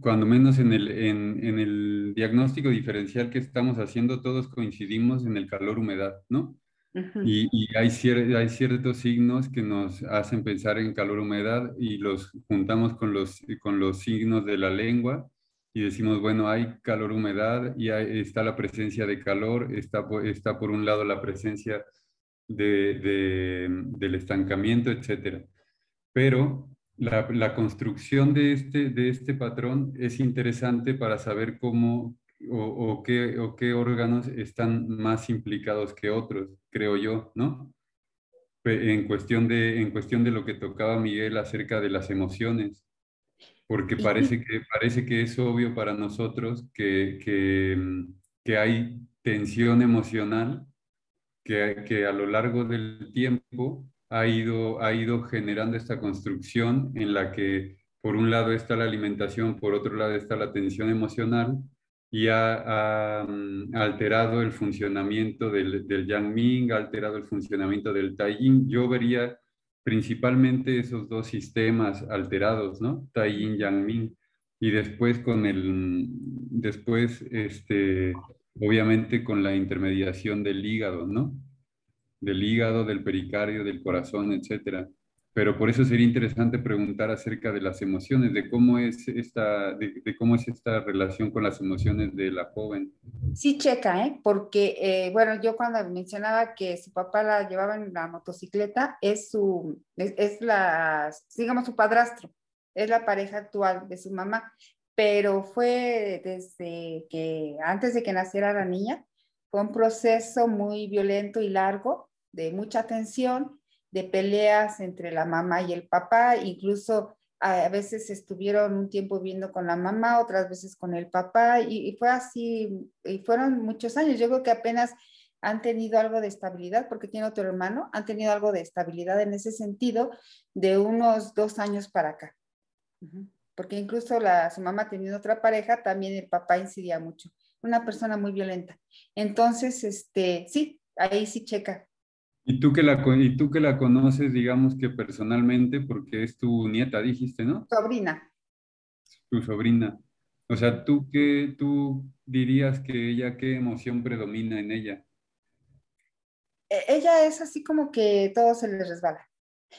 Speaker 1: cuando menos en el, en, en el diagnóstico diferencial que estamos haciendo, todos coincidimos en el calor-humedad, ¿no? Y, y, hay, hay ciertos signos que nos hacen pensar en calor-humedad y los juntamos con los, con los signos de la lengua y decimos, bueno, hay calor, humedad y está la presencia de calor, está, está por un lado la presencia de, del estancamiento, etc. Pero la, la, construcción de este, de este patrón es interesante para saber cómo o, o, qué, o qué órganos están más implicados que otros, creo yo, ¿no? En cuestión, de, en cuestión de lo que tocaba Miguel acerca de las emociones porque parece que, parece que es obvio para nosotros que, que, mm, que hay tensión emocional que, que, a lo largo del tiempo ha ido, ha ido generando esta construcción en la que por un lado está la alimentación, por otro lado está la tensión emocional y ha, ha, mm, alterado el funcionamiento del, del Yang Ming, ha alterado el funcionamiento del Tai Yin. Yo vería principalmente esos dos sistemas alterados, ¿no? Tai Yin, Yang Ming. Y después con el, después, este, obviamente con la intermediación del hígado, ¿no? Del hígado, del pericardio, del corazón, etcétera pero por eso sería interesante preguntar acerca de las emociones, de cómo es esta, de, cómo es esta relación con las emociones de la joven.
Speaker 2: Sí, checa, ¿eh? porque, eh, bueno, yo cuando mencionaba que su papá la llevaba en la motocicleta, es su, es, es, la, digamos, su padrastro, es la pareja actual de su mamá, pero fue desde que, antes de que naciera la niña, fue un proceso muy violento y largo, de mucha tensión, de peleas entre la mamá y el papá, incluso a veces estuvieron un tiempo viviendo con la mamá, otras veces con el papá, y, fue así, y fueron muchos años. Yo creo que apenas han tenido algo de estabilidad, porque tiene otro hermano, han tenido algo de estabilidad en ese sentido de unos dos años para acá. Porque incluso la, su mamá teniendo otra pareja, también el papá incidía mucho. una persona muy violenta. Entonces, este, sí, ahí sí checa.
Speaker 1: Y tú que la, y tú que la conoces, digamos que personalmente, porque es tu nieta, dijiste, ¿no?
Speaker 2: Sobrina.
Speaker 1: Tu sobrina. O sea, ¿tú qué, tú dirías que ella, qué emoción predomina en ella?
Speaker 2: E, ella es así como que todo se le resbala.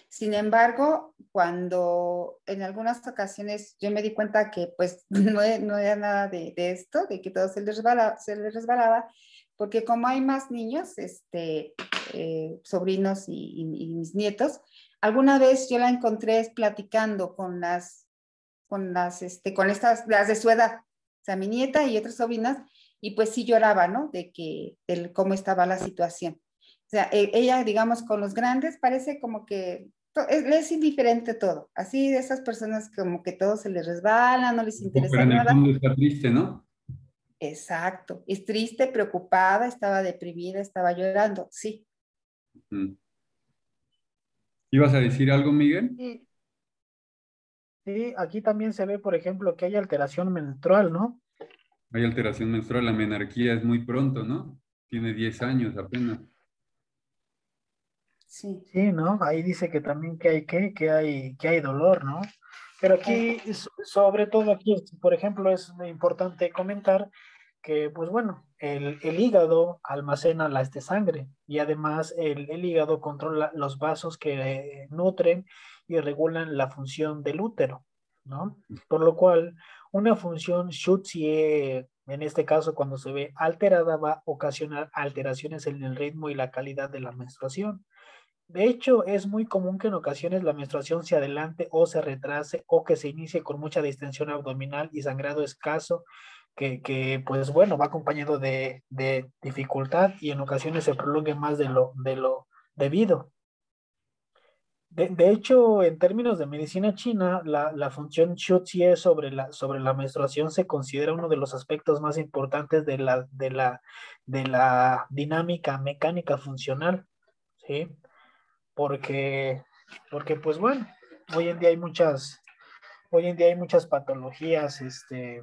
Speaker 2: Sin embargo, cuando en algunas ocasiones yo me di cuenta que pues (laughs) no, no era nada de, esto, de que todo se le, resbalaba, se le resbalaba, porque como hay más niños, este, eh, sobrinos y, mis nietos, alguna vez yo la encontré platicando con las, con las, este, con estas, las de su edad, o sea, mi nieta y otras sobrinas, y pues sí lloraba, ¿no? De que, de cómo estaba la situación. O sea, e, ella, digamos, con los grandes parece como que es, es, indiferente todo. Así de esas personas como que todo se les resbala, no les interesa Pero en nada.
Speaker 1: El está triste, ¿no?
Speaker 2: Exacto. Es triste, preocupada, estaba deprimida, estaba llorando, sí.
Speaker 1: ¿Ibas a decir algo, Miguel?
Speaker 3: Sí. sí, aquí también se ve, por ejemplo, que hay alteración menstrual, ¿no?
Speaker 1: Hay alteración menstrual, la menarquía es muy pronto, ¿no? Tiene 10 años apenas.
Speaker 3: Sí. Sí, ¿no? Ahí dice que también que hay que, que hay, que hay dolor, ¿no? Pero aquí, sobre todo aquí, por ejemplo, es importante comentar que, pues bueno, el, el hígado almacena la este sangre y además el, el, hígado controla los vasos que nutren y regulan la función del útero, ¿no? Por lo cual, una función Schutzie, en este caso cuando se ve alterada, va a ocasionar alteraciones en el ritmo y la calidad de la menstruación. De hecho, es muy común que en ocasiones la menstruación se adelante o se retrase o que se inicie con mucha distensión abdominal y sangrado escaso, que, que pues bueno, va acompañado de, de, dificultad y en ocasiones se prolongue más de lo, de lo debido. De, de hecho, en términos de medicina china, la, la función Xue sobre la, sobre la menstruación se considera uno de los aspectos más importantes de la, de la, de la dinámica mecánica funcional. ¿sí? Porque, porque pues bueno, hoy en día hay muchas, hoy en día hay muchas patologías este,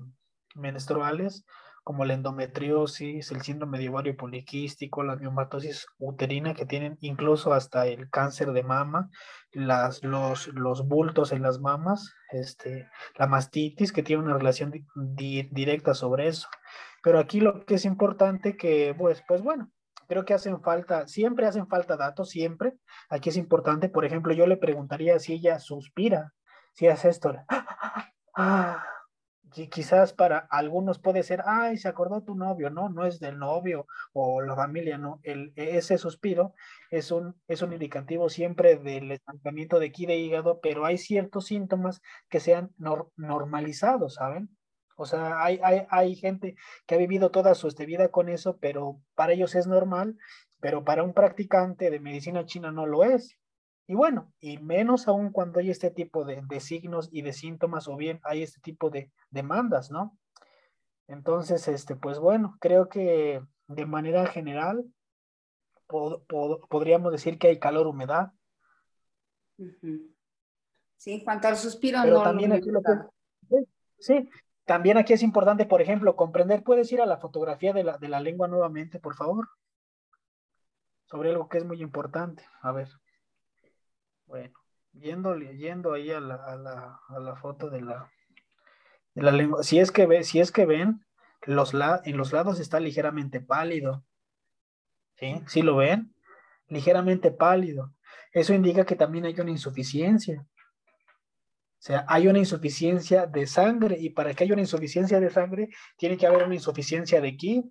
Speaker 3: menstruales, como la endometriosis, el síndrome de ovario poliquístico, la miomatosis uterina, que tienen incluso hasta el cáncer de mama, las, los, los bultos en las mamas, este, la mastitis, que tiene una relación directa sobre eso. Pero aquí lo que es importante que, pues, pues bueno, creo que hacen falta, siempre hacen falta datos, siempre. Aquí es importante, por ejemplo, yo le preguntaría si ella suspira, si hace esto. Ah, quizás para algunos puede ser, ay, se acordó tu novio, no, no es del novio o la familia, no, el, ese suspiro es un, es un indicativo siempre del estancamiento de aquí de hígado, pero hay ciertos síntomas que sean normalizados, ¿saben? O sea, hay, hay, hay gente que ha vivido toda su este, vida con eso, pero para ellos es normal, pero para un practicante de medicina china no lo es. Y bueno, y menos aún cuando hay este tipo de, de signos y de síntomas o bien hay este tipo de demandas, ¿no? Entonces, este, pues bueno, creo que de manera general podríamos decir que hay calor, humedad.
Speaker 2: Sí, en cuanto al suspiro, Pero
Speaker 3: también aquí lo que, sí, también aquí es importante, por ejemplo, comprender, puedes ir a la fotografía de la, de la lengua nuevamente, por favor, sobre algo que es muy importante. A ver. Bueno, yendo, yendo ahí a la, a la, a la foto de la, de la lengua. Si es que, ve, si es que ven, los la, en los lados está ligeramente pálido. ¿Sí? ¿Sí lo ven? Ligeramente pálido. Eso indica que también hay una insuficiencia. Sea, hay una insuficiencia de sangre y para que haya una insuficiencia de sangre tiene que haber una insuficiencia de ki.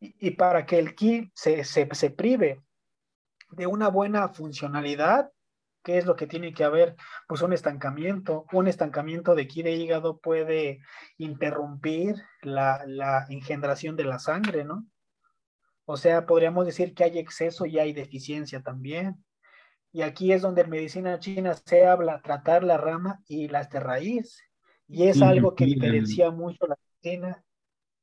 Speaker 3: Y, para que el ki se, se, se prive de una buena funcionalidad, ¿qué es lo que tiene que haber? Pues un estancamiento. Un estancamiento de ki de hígado puede interrumpir la, la engendración de la sangre, ¿no? O sea, podríamos decir que hay exceso y hay deficiencia también. Y aquí es donde en medicina china se habla tratar la rama y las de raíz. Y es algo que diferencia mucho la medicina.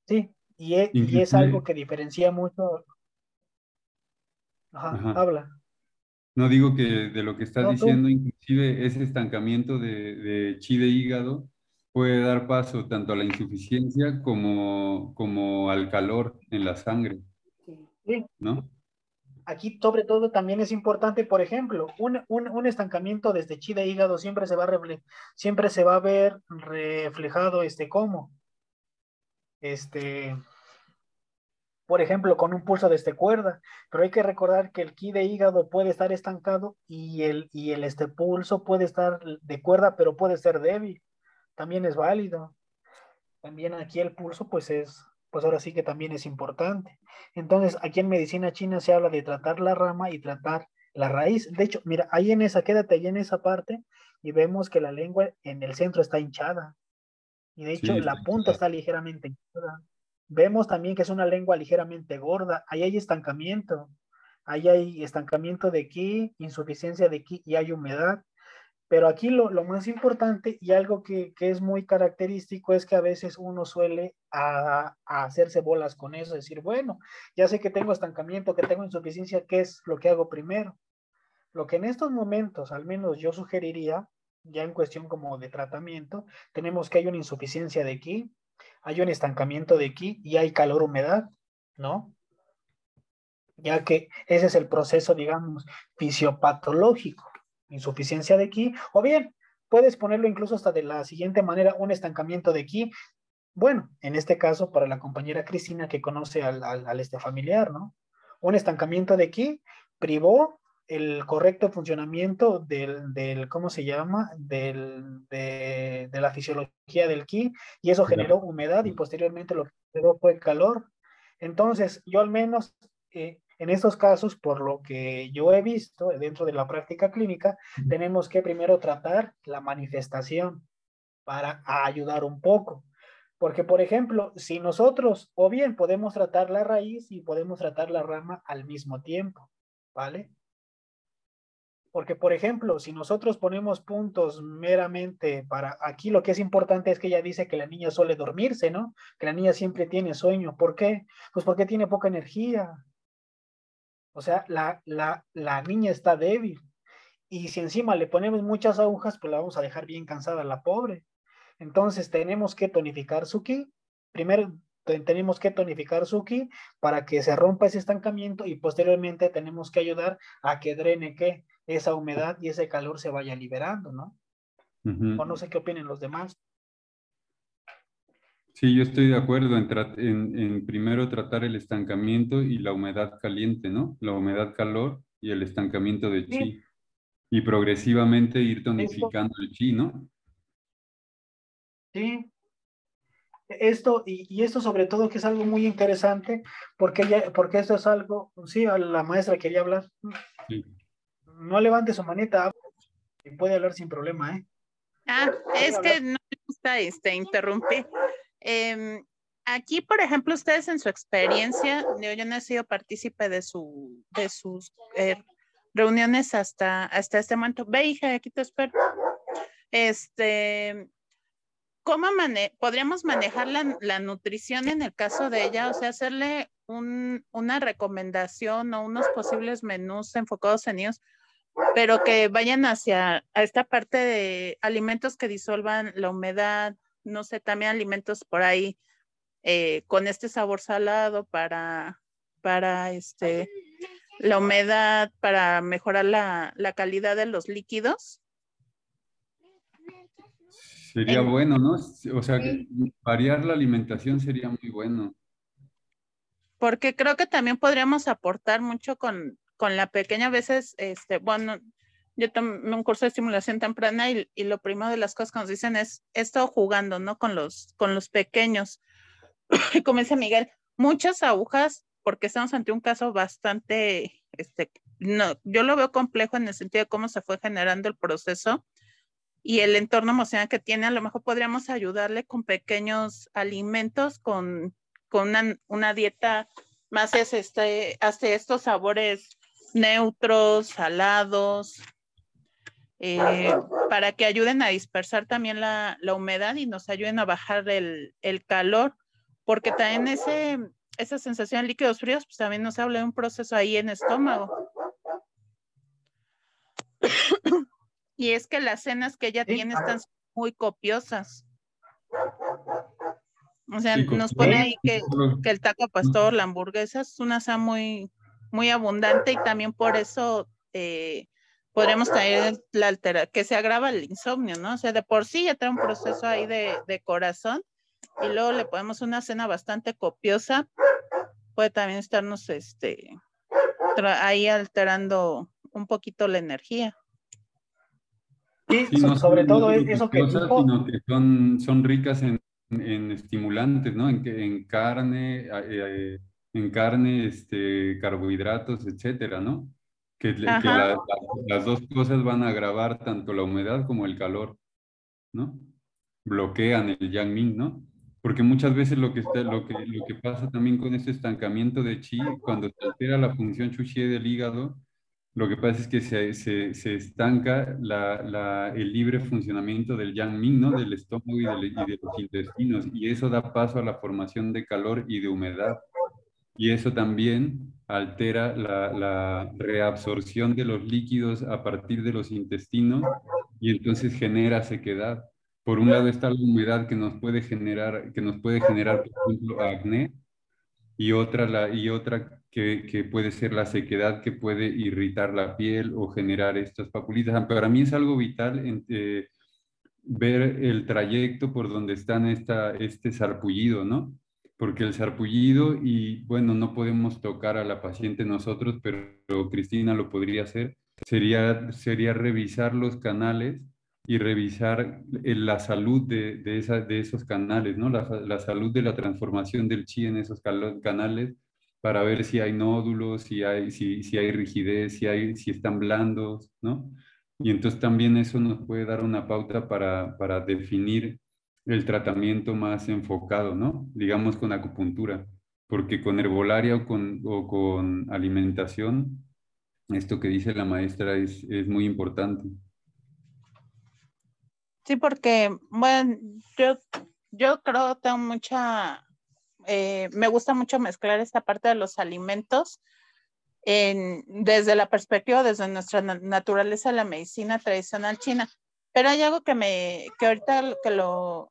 Speaker 3: Sí, y es, y es algo que diferencia mucho. Ajá, habla.
Speaker 1: No digo que de lo que estás diciendo, inclusive ese estancamiento de, de chi de hígado puede dar paso tanto a la insuficiencia como, como al calor en la sangre. Sí. ¿No?
Speaker 3: Aquí sobre todo también es importante, por ejemplo, un, un, estancamiento desde chi de hígado siempre se va a, siempre se va a ver reflejado este cómo. Este, por ejemplo, con un pulso de este cuerda, pero hay que recordar que el ki de hígado puede estar estancado y el, y el este pulso puede estar de cuerda, pero puede ser débil, también es válido. También aquí el pulso, pues es, pues ahora sí que también es importante. Entonces, aquí en medicina china se habla de tratar la rama y tratar la raíz. De hecho, mira, ahí en esa, quédate ahí en esa parte y vemos que la lengua en el centro está hinchada. Y de hecho, la punta está ligeramente hinchada. Vemos también que es una lengua ligeramente gorda. Ahí hay estancamiento. Ahí hay estancamiento de ki, insuficiencia de ki y hay humedad. Pero aquí lo, más importante y algo que, es muy característico es que a veces uno suele a, hacerse bolas con eso, decir, bueno, ya sé que tengo estancamiento, que tengo insuficiencia, ¿qué es lo que hago primero? Lo que en estos momentos, al menos yo sugeriría, ya en cuestión como de tratamiento, tenemos que hay una insuficiencia de ki, hay un estancamiento de ki y hay calor-humedad, ¿no? Ya que ese es el proceso, digamos, fisiopatológico, insuficiencia de ki, o bien puedes ponerlo incluso hasta de la siguiente manera, un estancamiento de ki. Bueno, en este caso, para la compañera Cristina que conoce al, al este familiar, ¿no? Un estancamiento de ki privó el correcto funcionamiento del, del ¿cómo se llama? Del, de, de, la fisiología del ki y eso generó humedad y posteriormente lo que generó fue calor. Entonces, yo al menos eh, en estos casos, por lo que yo he visto dentro de la práctica clínica, tenemos que primero tratar la manifestación para ayudar un poco. Porque, por ejemplo, si nosotros, o bien podemos tratar la raíz y podemos tratar la rama al mismo tiempo, ¿vale? Porque, por ejemplo, si nosotros ponemos puntos meramente para aquí, lo que es importante es que ella dice que la niña suele dormirse, ¿no? Que la niña siempre tiene sueño. ¿Por qué? Pues porque tiene poca energía. O sea, la, la, la niña está débil. Y si encima le ponemos muchas agujas, pues la vamos a dejar bien cansada la pobre. Entonces tenemos que tonificar su ki. Primero tenemos que tonificar su ki para que se rompa ese estancamiento y posteriormente tenemos que ayudar a que drene qué esa humedad y ese calor se vaya liberando, ¿no? O no sé qué opinen los demás.
Speaker 1: Sí, yo estoy de acuerdo en, en, primero tratar el estancamiento y la humedad caliente, ¿no? La humedad calor y el estancamiento de chi. Y progresivamente ir tonificando el chi, ¿no?
Speaker 3: Sí. Esto, y, y, esto sobre todo que es algo muy interesante, porque, ella, porque esto es algo, sí, la maestra quería hablar. Sí no levante su manita puede hablar sin problema, ¿eh?
Speaker 4: Ah, es que no me gusta este, interrumpir. Em, aquí, por ejemplo, ustedes en su experiencia, yo, no he sido partícipe de, su, de sus eh, reuniones hasta, hasta este momento. Ve, hija, aquí te espero. Este, ¿cómo podríamos manejar la, nutrición en el caso de ella? O sea, hacerle un, una recomendación o unos posibles menús enfocados en ellos pero que vayan hacia esta parte de alimentos que disuelvan la humedad, no sé, también alimentos por ahí eh, con este sabor salado para, para este, la humedad, para mejorar la, la calidad de los líquidos.
Speaker 1: Sería bueno, ¿no? O sea, variar la alimentación sería muy bueno.
Speaker 4: Porque creo que también podríamos aportar mucho con, con la pequeña a veces, este, bueno, yo tomé un curso de estimulación temprana y, lo primero de las cosas que nos dicen es, esto jugando, ¿no? Con los, con los pequeños. (clears throat) Como dice Miguel, muchas agujas, porque estamos ante un caso bastante, este, no, yo lo veo complejo en el sentido de cómo se fue generando el proceso y el entorno emocional que tiene, a lo mejor podríamos ayudarle con pequeños alimentos, con, con una, una dieta más este, hasta estos sabores neutros, salados, eh, para que ayuden a dispersar también la, humedad y nos ayuden a bajar el, calor, porque también ese, esa sensación de líquidos fríos, pues también nos habla de un proceso ahí en estómago. y es que las cenas que ella tiene están muy copiosas. O sea, nos pone ahí que, el taco pastor, la hamburguesa es una asa muy, muy abundante y también por eso eh, podremos tener la altera que se agrava el insomnio, ¿no? O sea, de por sí ya trae un proceso ahí de, de corazón y luego le ponemos una cena bastante copiosa, puede también estarnos este, ahí alterando un poquito la energía.
Speaker 3: Sí, sobre todo eso que,
Speaker 1: son, son ricas en, en estimulantes, ¿no? En, en carne, eh, en carne, este, carbohidratos, etcétera, ¿no? Que, las dos cosas van a agravar tanto la humedad como el calor, ¿no? Bloquean el yang ming, ¿no? Porque muchas veces lo que, está, lo, que, lo que pasa también con este estancamiento de chi, cuando se altera la función chuchi del hígado, lo que pasa es que se, se, se estanca la, la, el libre funcionamiento del yang ming, ¿no? Del estómago y, y, de los intestinos, y eso da paso a la formación de calor y de humedad. Y eso también altera la, reabsorción de los líquidos a partir de los intestinos y entonces genera sequedad. Por un lado está la humedad que nos puede generar, que nos puede generar, por ejemplo, acné, y otra, la, y otra que, que, puede ser la sequedad que puede irritar la piel o generar estas papulitas. Para mí es algo vital en, eh, ver el trayecto por donde están este sarpullido, ¿no? Porque el sarpullido, y bueno, no podemos tocar a la paciente nosotros, pero Cristina lo podría hacer, sería, sería revisar los canales y revisar eh, la salud de, de, esa, de esos canales, ¿no? La, la, salud de la transformación del chi en esos canales para ver si hay nódulos, si hay, si, si hay rigidez, si, hay, si están blandos, ¿no? Y entonces también eso nos puede dar una pauta para, para definir el tratamiento más enfocado, ¿no? Digamos con acupuntura, porque con herbolaria o con, o con alimentación, esto que dice la maestra es, es muy importante.
Speaker 4: Sí, porque, bueno, yo, yo creo que tengo mucha, eh, me gusta mucho mezclar esta parte de los alimentos en, desde la perspectiva, desde nuestra naturaleza, la medicina tradicional china. Pero hay algo que me, que ahorita que lo,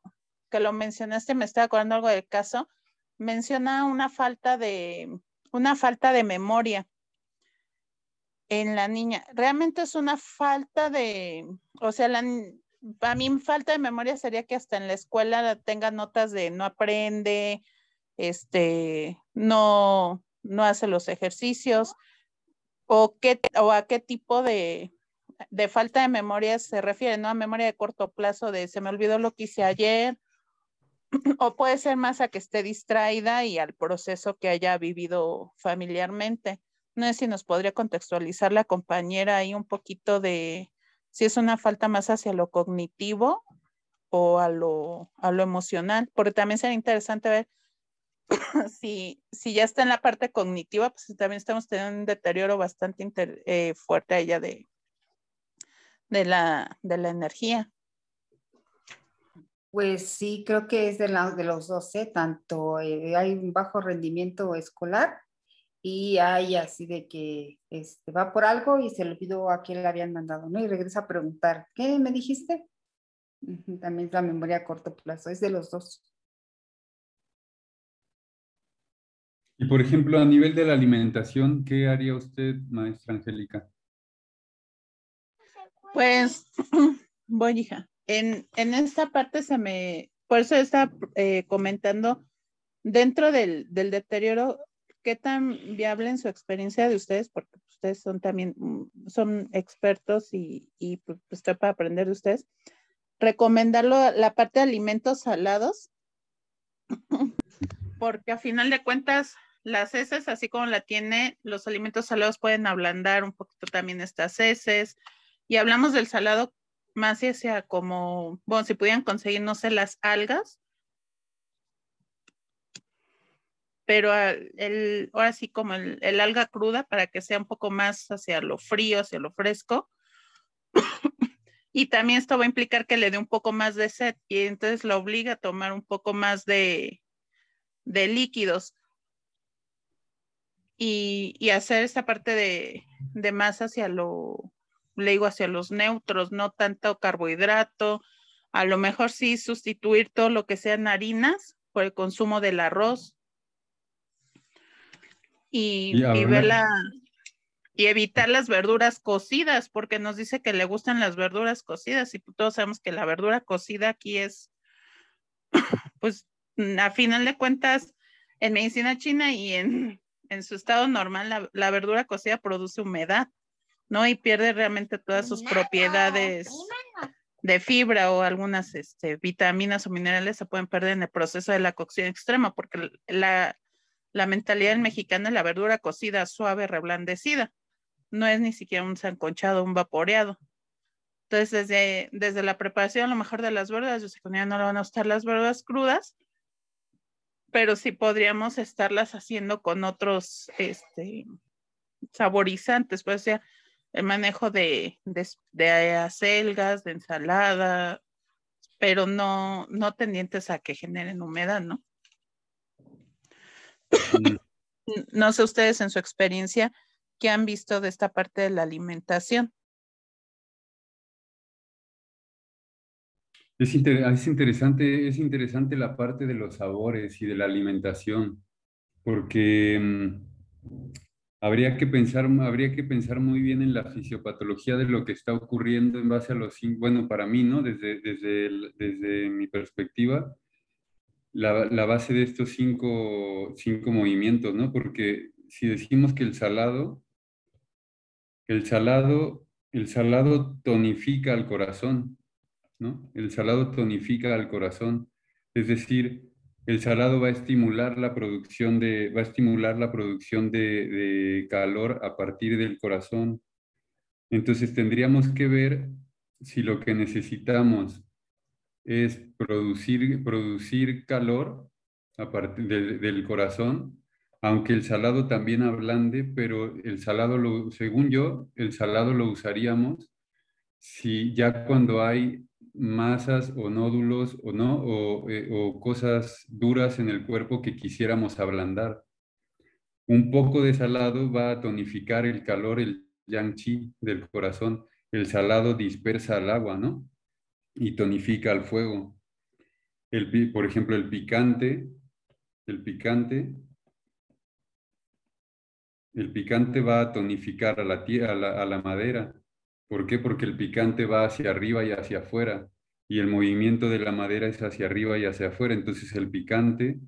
Speaker 4: que lo mencionaste, me está acordando algo del caso, menciona una falta de, una falta de memoria en la niña. Realmente es una falta de, o sea, la, a mí falta de memoria sería que hasta en la escuela tenga notas de no aprende, este, no, no hace los ejercicios, o, qué, o a qué tipo de, de falta de memoria se refiere, ¿no? A memoria de corto plazo de se me olvidó lo que hice ayer, (laughs) o puede ser más a que esté distraída y al proceso que haya vivido familiarmente. No sé si nos podría contextualizar la compañera ahí un poquito de si es una falta más hacia lo cognitivo o a lo, a lo emocional, porque también sería interesante ver (clears throat) si, si ya está en la parte cognitiva, pues también estamos teniendo un deterioro bastante eh, fuerte allá de, de, la, de la energía.
Speaker 2: Pues sí, creo que es de, la, de los dos, ¿eh? tanto eh, hay un bajo rendimiento escolar y hay así de que este, va por algo y se le olvidó a quién le habían mandado, ¿no? Y regresa a preguntar, ¿qué me dijiste? También es la memoria a corto plazo, es de los dos.
Speaker 1: Y por ejemplo, a nivel de la alimentación, ¿qué haría usted, maestra Angélica?
Speaker 4: Pues, (clears throat) voy, hija. En, en esta parte se me, por eso está eh, comentando, dentro del, del deterioro ¿qué tan viable en su experiencia de ustedes? Porque ustedes son también, son expertos y, y pues, estoy para aprender de ustedes. Recomendarlo la parte de alimentos salados, (laughs) porque a final de cuentas las heces, así como la tiene, los alimentos salados pueden ablandar un poquito también estas heces. Y hablamos del salado más hacia como, bueno, si pudieran conseguir, no sé, las algas, pero el, ahora sí como el, alga cruda para que sea un poco más hacia lo frío, hacia lo fresco. (coughs) y también esto va a implicar que le dé un poco más de sed y entonces lo obliga a tomar un poco más de, de líquidos y, y, hacer esa parte de, de más hacia lo, le digo, hacia los neutros, no tanto carbohidrato, A lo mejor sí sustituir todo lo que sean harinas por el consumo del arroz. Y, y, y evitar las verduras cocidas, porque nos dice que le gustan las verduras cocidas y todos sabemos que la verdura cocida aquí es, (coughs) pues, a final de cuentas, en medicina china y en, en su estado normal, la, verdura cocida produce humedad, ¿no? Y pierde realmente todas sus propiedades de fibra o algunas este, vitaminas o minerales se pueden perder en el proceso de la cocción extrema, porque la, la mentalidad mexicana es la verdura cocida, suave, reblandecida. No es ni siquiera un sanconchado, un vaporeado. Entonces, desde, desde la preparación, a lo mejor de las verduras, yo sé que no le van a gustar las verduras crudas, pero sí podríamos estarlas haciendo con otros este, saborizantes, pues sea el manejo de, de, acelgas, de ensalada, pero no, no tendientes a que generen humedad, ¿no? Mm. (coughs) no sé ustedes en su experiencia qué han visto de esta parte de la alimentación.
Speaker 1: Es, interesante, es interesante la parte de los sabores y de la alimentación, porque mm, habría, que pensar, habría que pensar muy bien en la fisiopatología de lo que está ocurriendo en base a los, bueno, para mí, ¿no? Desde, desde, desde mi perspectiva, la, la, base de estos cinco, cinco movimientos, ¿no? Porque si decimos que el salado, el salado, el salado tonifica al corazón, el salado tonifica al corazón, es decir, el salado va a estimular la producción de, va a estimular la producción de, calor a partir del corazón. Entonces tendríamos que ver si lo que necesitamos es producir, producir calor a partir del corazón, aunque el salado también ablande, pero el salado, según yo, el salado lo usaríamos si ya cuando hay masas o nódulos o no, eh, o, cosas duras en el cuerpo que quisiéramos ablandar. Un poco de salado va a tonificar el calor, el yang chi del corazón. El salado dispersa el agua, ¿no? Y tonifica el fuego. El, por ejemplo, el picante, el picante, el picante va a tonificar a la, a la madera ¿Por qué? Porque el picante va hacia arriba y hacia afuera y el movimiento de la madera es hacia arriba y hacia afuera. Entonces el picante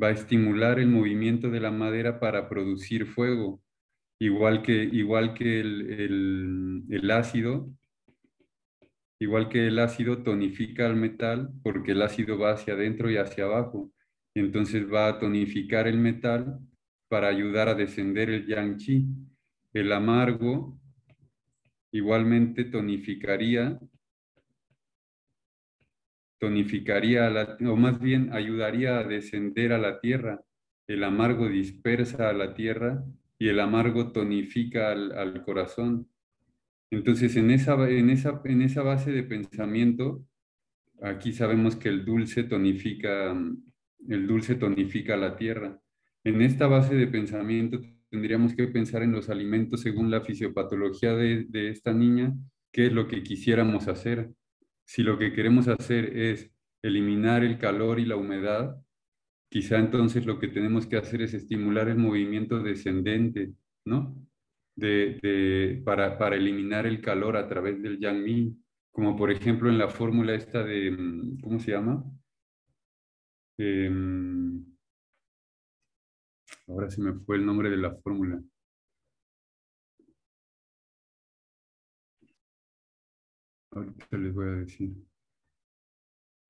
Speaker 1: va a estimular el movimiento de la madera para producir fuego, igual que, igual que el, el ácido. Igual que el ácido tonifica el metal porque el ácido va hacia adentro y hacia abajo. Entonces va a tonificar el metal para ayudar a descender el yang chi. El amargo igualmente tonificaría, tonificaría, o más bien ayudaría a descender a la tierra. El amargo dispersa a la tierra y el amargo tonifica al, corazón. Entonces, en esa, en, esa, en esa base de pensamiento, aquí sabemos que el dulce tonifica, el dulce tonifica la tierra. En esta base de pensamiento tendríamos que pensar en los alimentos según la fisiopatología de, de esta niña, qué es lo que quisiéramos hacer. Si lo que queremos hacer es eliminar el calor y la humedad, quizá entonces lo que tenemos que hacer es estimular el movimiento descendente, ¿no? De, de, para, para, eliminar el calor a través del yang min, como por ejemplo en la fórmula esta de, mm, ¿cómo se llama? Eh, Ahora se me fue el nombre de la fórmula. Ahorita les voy a decir.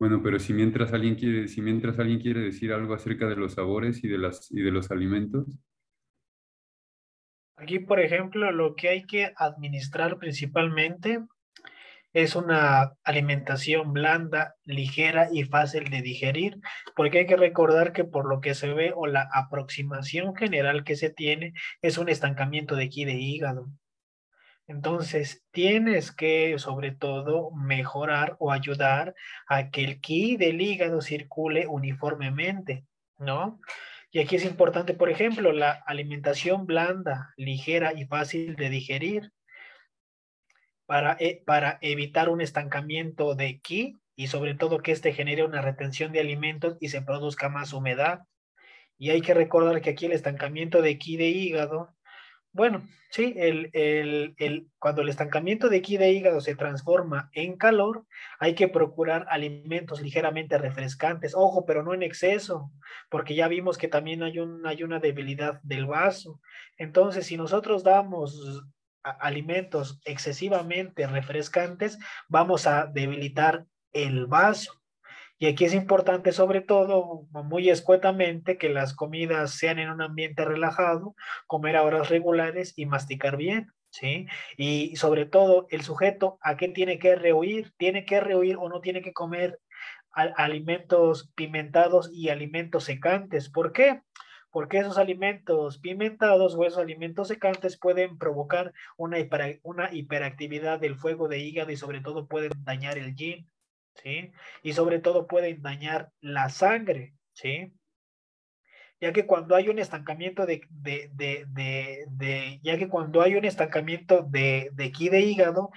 Speaker 1: Bueno, pero si mientras alguien quiere, si mientras alguien quiere decir algo acerca de los sabores y de, las, y de los alimentos.
Speaker 3: Aquí, por ejemplo, lo que hay que administrar principalmente es una alimentación blanda, ligera y fácil de digerir, porque hay que recordar que por lo que se ve o la aproximación general que se tiene es un estancamiento de aquí de hígado. Entonces, tienes que, sobre todo, mejorar o ayudar a que el ki del hígado circule uniformemente, ¿no? Y aquí es importante, por ejemplo, la alimentación blanda, ligera y fácil de digerir para, e, para evitar un estancamiento de ki y sobre todo que éste genere una retención de alimentos y se produzca más humedad. Y hay que recordar que aquí el estancamiento de ki de hígado bueno, sí, el, el, el, cuando el estancamiento de ki de hígado se transforma en calor, hay que procurar alimentos ligeramente refrescantes. Ojo, pero no en exceso, porque ya vimos que también hay, un, hay una debilidad del vaso. Entonces, si nosotros damos alimentos excesivamente refrescantes, vamos a debilitar el vaso. Y aquí es importante, sobre todo, muy escuetamente, que las comidas sean en un ambiente relajado, comer a horas regulares y masticar bien. ¿Sí? Y sobre todo, el sujeto, ¿a qué tiene que rehuir? ¿Tiene que rehuir o no tiene que comer alimentos pimentados y alimentos secantes? ¿Por qué? Porque esos alimentos pimentados o esos alimentos secantes pueden provocar una, una hiperactividad del fuego de hígado y sobre todo pueden dañar el yin. ¿sí? Y sobre todo pueden dañar la sangre, ¿sí? Ya que cuando hay un estancamiento de, de, de, de ya que cuando hay un estancamiento de, de aquí de hígado,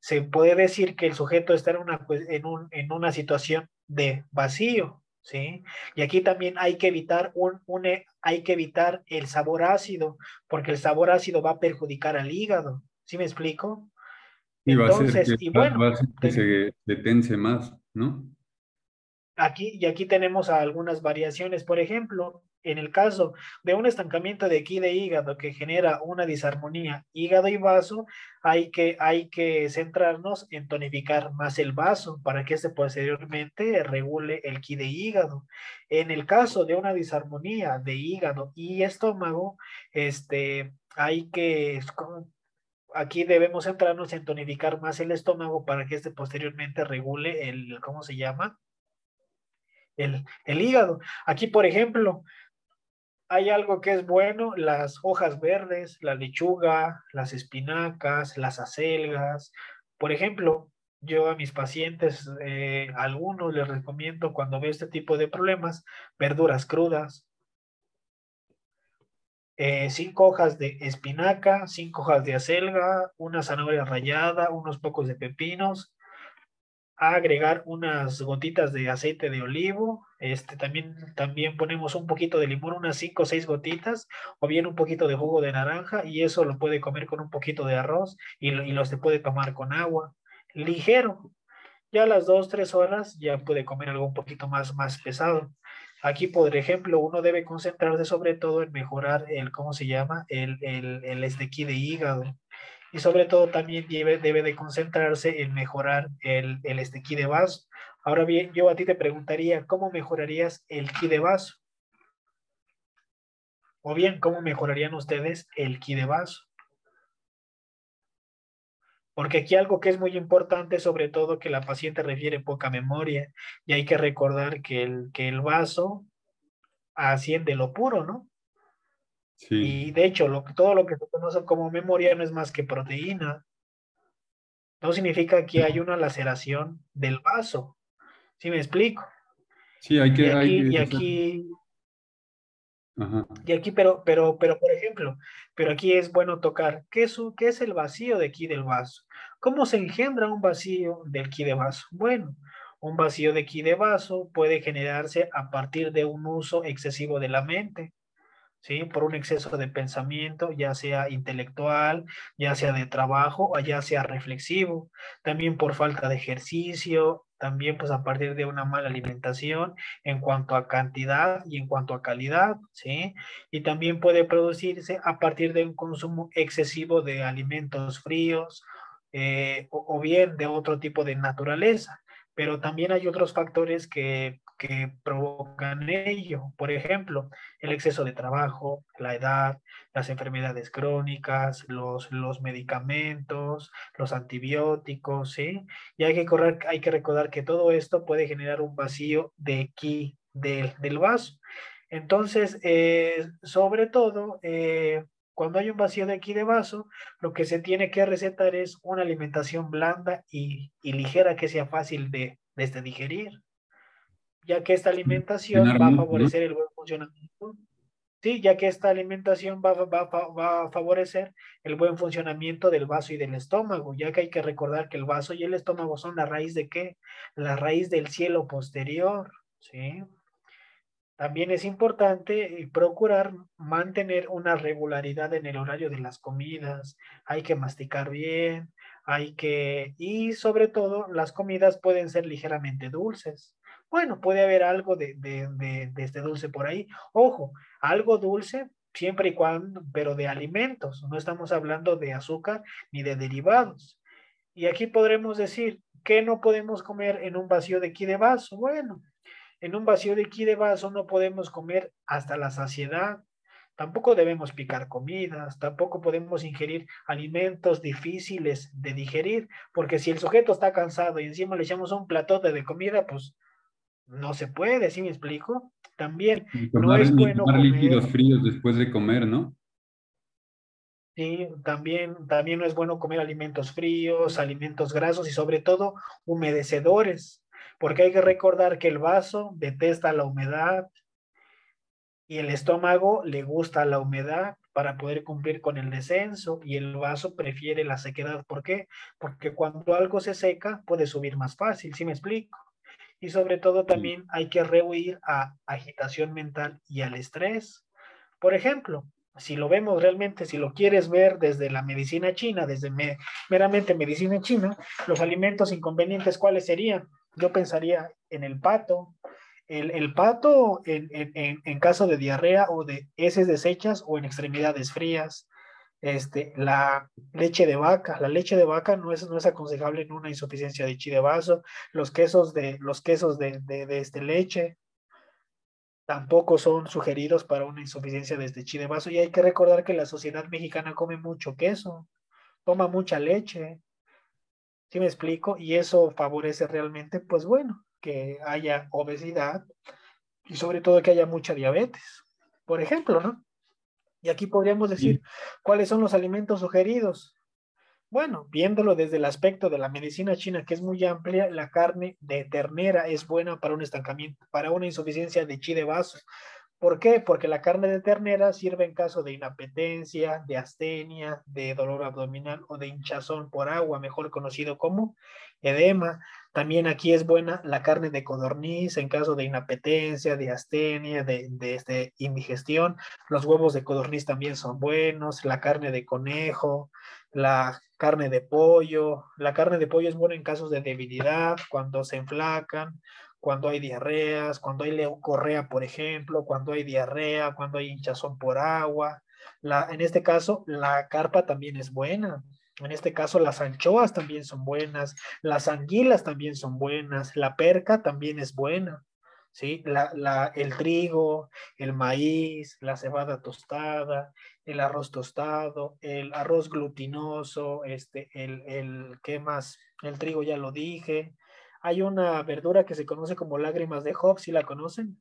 Speaker 3: se puede decir que el sujeto está en una, pues, en, un, en una situación de vacío, ¿sí? Y aquí también hay que evitar un, un, hay que evitar el sabor ácido, porque el sabor ácido va a perjudicar al hígado, ¿sí me explico?
Speaker 1: Y va a ser que, y bueno, va a ser que se detense más, ¿no?
Speaker 3: Aquí, y aquí tenemos algunas variaciones. Por ejemplo, en el caso de un estancamiento de aquí de hígado que genera una disarmonía hígado y vaso, hay que, hay que centrarnos en tonificar más el vaso para que este posteriormente regule el ki de hígado. En el caso de una disarmonía de hígado y estómago, este, hay que aquí debemos centrarnos en tonificar más el estómago para que este posteriormente regule el, ¿cómo se llama? El, el hígado. Aquí, por ejemplo, hay algo que es bueno, las hojas verdes, la lechuga, las espinacas, las acelgas. Por ejemplo, yo a mis pacientes, eh, algunos les recomiendo cuando veo este tipo de problemas, verduras crudas, eh, cinco hojas de espinaca, cinco hojas de acelga, una zanahoria rallada, unos pocos de pepinos, agregar unas gotitas de aceite de olivo, este también, también ponemos un poquito de limón, unas cinco o seis gotitas, o bien un poquito de jugo de naranja, y eso lo puede comer con un poquito de arroz y lo, y lo se puede tomar con agua, ligero. Ya a las dos, tres horas ya puede comer algo un poquito más, más pesado. Aquí, por ejemplo, uno debe concentrarse sobre todo en mejorar el, ¿cómo se llama? El, el, el estequí de hígado. Y sobre todo también debe, debe de concentrarse en mejorar el, el estequí de vaso. Ahora bien, yo a ti te preguntaría, ¿cómo mejorarías el ki de vaso? O bien, ¿cómo mejorarían ustedes el ki de vaso? Porque aquí algo que es muy importante, sobre todo que la paciente refiere poca memoria, y hay que recordar que el, que el vaso asciende lo puro, ¿no? Sí. Y de hecho, lo, todo lo que se conoce como memoria no es más que proteína. No significa que hay una laceración del vaso. ¿Sí me explico?
Speaker 1: Sí, hay que...
Speaker 3: Y aquí,
Speaker 1: hay
Speaker 3: y aquí y aquí, pero, pero, pero, por ejemplo, pero aquí es bueno tocar, ¿qué es, qué es el vacío de aquí del vaso? ¿Cómo se engendra un vacío del ki de vaso? Bueno, un vacío de ki de vaso puede generarse a partir de un uso excesivo de la mente, ¿sí? Por un exceso de pensamiento, ya sea intelectual, ya sea de trabajo o ya sea reflexivo, también por falta de ejercicio, también pues a partir de una mala alimentación en cuanto a cantidad y en cuanto a calidad, ¿sí? Y también puede producirse a partir de un consumo excesivo de alimentos fríos eh, o, o, bien de otro tipo de naturaleza. Pero también hay otros factores que, que provocan ello. Por ejemplo, el exceso de trabajo, la edad, las enfermedades crónicas, los, los medicamentos, los antibióticos, ¿sí? Y hay que, correr, hay que recordar que todo esto puede generar un vacío de aquí del, del vaso. Entonces, eh, sobre todo, eh, cuando hay un vacío de aquí de vaso, lo que se tiene que recetar es una alimentación blanda y, y ligera que sea fácil de, de este digerir, ya que esta alimentación va a favorecer el buen funcionamiento Sí, ya que esta alimentación va, va, a favorecer el buen funcionamiento del vaso y del estómago, ya que hay que recordar que el vaso y el estómago son la raíz de qué? La raíz del cielo posterior, ¿sí? También es importante eh, procurar mantener una regularidad en el horario de las comidas. Hay que masticar bien, hay que, y sobre todo, las comidas pueden ser ligeramente dulces. Bueno, puede haber algo de, de, este dulce por ahí. Ojo, algo dulce siempre y cuando, pero de alimentos. No estamos hablando de azúcar ni de derivados. Y aquí podremos decir, ¿qué no podemos comer en un vacío de aquí de vaso? Bueno, en un vacío de aquí de vaso no podemos comer hasta la saciedad. Tampoco debemos picar comidas, tampoco podemos ingerir alimentos difíciles de digerir, porque si el sujeto está cansado y encima le echamos un platote de comida, pues no se puede, ¿sí me explico? También no es bueno
Speaker 1: comer líquidos fríos después de comer, ¿no?
Speaker 3: Sí, también, también no es bueno comer alimentos fríos, alimentos grasos y sobre todo humedecedores porque hay que recordar que el vaso detesta la humedad y el estómago le gusta la humedad para poder cumplir con el descenso y el vaso prefiere la sequedad. ¿Por qué? Porque cuando algo se seca puede subir más fácil, ¿sí me explico? Y sobre todo también hay que rehuir a agitación mental y al estrés. Por ejemplo, si lo vemos realmente, si lo quieres ver desde la medicina china, desde meramente medicina china, los alimentos inconvenientes, ¿cuáles serían? yo pensaría en el pato. El, pato en, caso de diarrea o de heces deshechas o en extremidades frías. Este, la leche de vaca, la leche de vaca no es, no es aconsejable en una insuficiencia de chi de vaso, los quesos de, los quesos de, de, este leche tampoco son sugeridos para una insuficiencia de este chi de vaso y hay que recordar que la sociedad mexicana come mucho queso, toma mucha leche, ¿Sí me explico? Y eso favorece realmente, pues bueno, que haya obesidad y sobre todo que haya mucha diabetes, por ejemplo, ¿no? Y aquí podríamos decir, ¿cuáles son los alimentos sugeridos? Bueno, viéndolo desde el aspecto de la medicina china, que es muy amplia, la carne de ternera es buena para un estancamiento, para una insuficiencia de chi de vasos, ¿Por qué? Porque la carne de ternera sirve en caso de inapetencia, de astenia, de dolor abdominal o de hinchazón por agua, mejor conocido como edema. También aquí es buena la carne de codorniz en caso de inapetencia, de astenia, de, de este, indigestión. Los huevos de codorniz también son buenos, la carne de conejo, la carne de pollo. La carne de pollo es buena en casos de debilidad, cuando se enflacan cuando hay diarreas, cuando hay leucorrea, por ejemplo, cuando hay diarrea, cuando hay hinchazón por agua. La, en este caso, la carpa también es buena. En este caso, las anchoas también son buenas, las anguilas también son buenas, la perca también es buena. ¿sí? La, la, el trigo, el maíz, la cebada tostada, el arroz tostado, el arroz glutinoso, este, el, el, ¿qué más? El trigo ya lo dije, hay una verdura que se conoce como lágrimas de Job, ¿sí la conocen?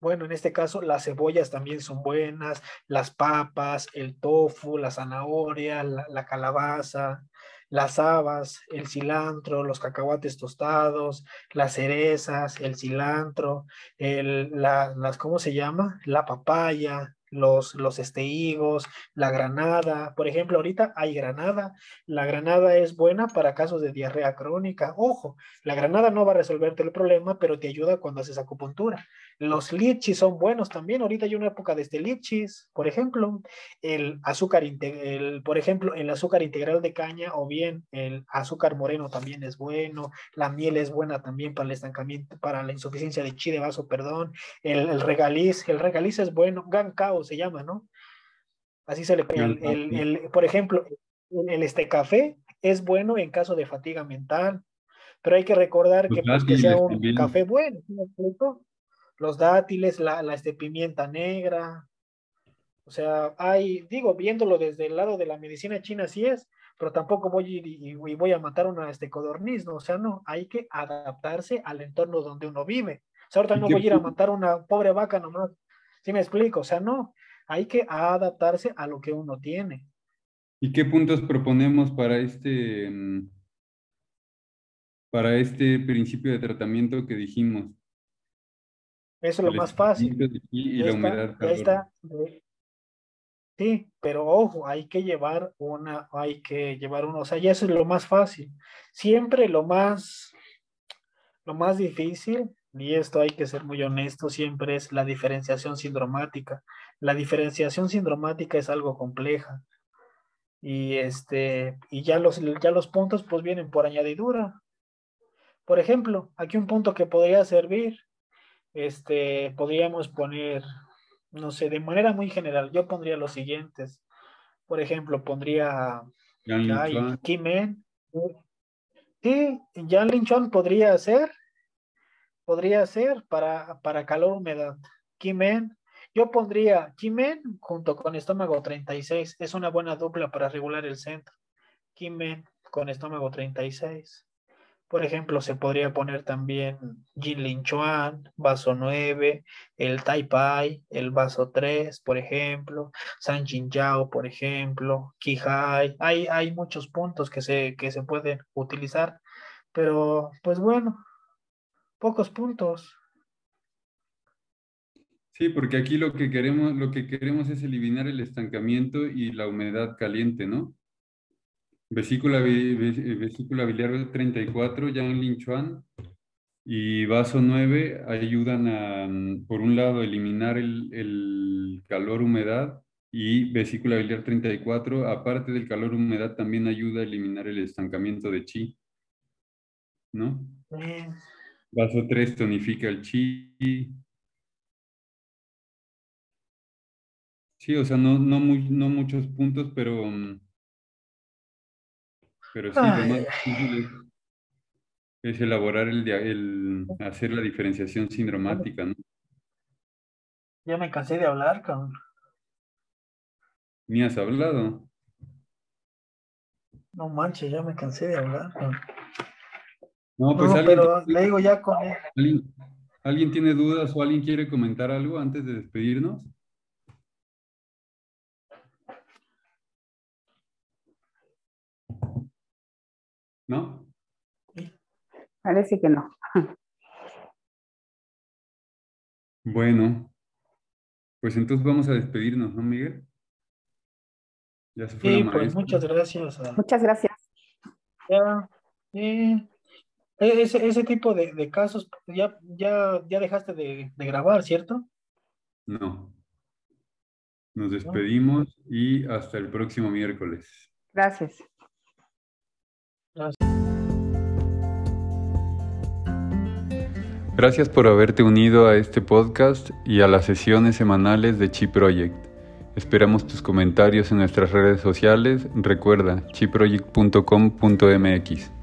Speaker 3: Bueno, en este caso las cebollas también son buenas, las papas, el tofu, la zanahoria, la, calabaza, las habas, el cilantro, los cacahuates tostados, las cerezas, el cilantro, el, la, las, ¿cómo se llama? La papaya, los, los este, higos, la granada. Por ejemplo, ahorita hay granada. La granada es buena para casos de diarrea crónica. Ojo, la granada no va a resolverte el problema, pero te ayuda cuando haces acupuntura. Los lichis son buenos también. Ahorita hay una época de este lichis, por ejemplo, el azúcar, el, por ejemplo, el azúcar integral de caña o bien el azúcar moreno también es bueno. La miel es buena también para el estancamiento, para la insuficiencia de chi de vaso, perdón. El, el regaliz, el regaliz es bueno. Gancao se llama, ¿no? Así se le el, el, por ejemplo, el, este café es bueno en caso de fatiga mental, pero hay que recordar que, pues, que sea un café bueno, los dátiles, la, la este, pimienta negra, o sea, hay, digo, viéndolo desde el lado de la medicina china, sí es, pero tampoco voy y, voy a matar una este codorniz, ¿no? O sea, no, hay que adaptarse al entorno donde uno vive. O sea, ahorita no voy a ir a matar una pobre vaca nomás. ¿Sí me explico? O sea, no, hay que adaptarse a lo que uno tiene.
Speaker 1: ¿Y qué puntos proponemos para este, mm, para este principio de tratamiento que dijimos?
Speaker 3: Eso es lo más fácil.
Speaker 1: Y, la humedad.
Speaker 3: Ahí está. Sí, pero ojo, hay que llevar una, hay que llevar uno, o sea, ya eso es lo más fácil. Siempre lo más, lo más difícil, y esto hay que ser muy honesto, siempre es la diferenciación sindromática. La diferenciación sindromática es algo compleja. Y este, y ya los, ya los puntos pues vienen por añadidura. Por ejemplo, aquí un punto que podría servir, este, podríamos poner no sé, de manera muy general, yo pondría los siguientes. Por ejemplo, pondría Kimen. Sí, Jan Linchon podría ser, podría ser para, para calor humedad. Kimen. Yo pondría Kimen junto con estómago 36. Es una buena dupla para regular el centro. Kimen con estómago 36. Por ejemplo, se podría poner también Jin Lin Chuan, vaso 9, el Tai Pai, el vaso 3, por ejemplo, San Jin Yao, por ejemplo, Kihai. Hay, hay muchos puntos que se, que se pueden utilizar, pero pues bueno, pocos puntos.
Speaker 1: Sí, porque aquí lo que queremos, lo que queremos es eliminar el estancamiento y la humedad caliente, ¿no? Vesícula, vesícula biliar 34, Yang Lin Chuan, y vaso 9 ayudan a, mm, por un lado, eliminar el, calor humedad y vesícula biliar 34, aparte del calor humedad, también ayuda a eliminar el estancamiento de chi. ¿No? Vaso 3 tonifica el chi. Sí, o sea, no, no, no muchos puntos, pero mm, pero sí, lo más difícil es, elaborar el, el, hacer la diferenciación sindromática, ¿no?
Speaker 3: Ya me cansé de hablar, cabrón.
Speaker 1: Ni has hablado.
Speaker 3: No manches, ya me cansé de hablar, cabrón.
Speaker 1: No, pues alguien,
Speaker 3: pero le digo ya con
Speaker 1: ¿alguien, ¿Alguien tiene dudas o alguien quiere comentar algo antes de despedirnos? ¿No?
Speaker 2: Parece que no.
Speaker 1: Bueno, pues entonces vamos a despedirnos, ¿no, Miguel?
Speaker 3: Ya se fue sí, pues muchas gracias.
Speaker 2: Muchas gracias.
Speaker 3: Ya, e, ese, ese tipo de, casos, ya, ya, ya dejaste de, de grabar, ¿cierto?
Speaker 1: No. Nos despedimos y hasta el próximo miércoles.
Speaker 2: Gracias.
Speaker 1: Gracias por haberte unido a este podcast y a las sesiones semanales de Chi Project. Esperamos tus comentarios en nuestras redes sociales. Recuerda chiproject.com.mx.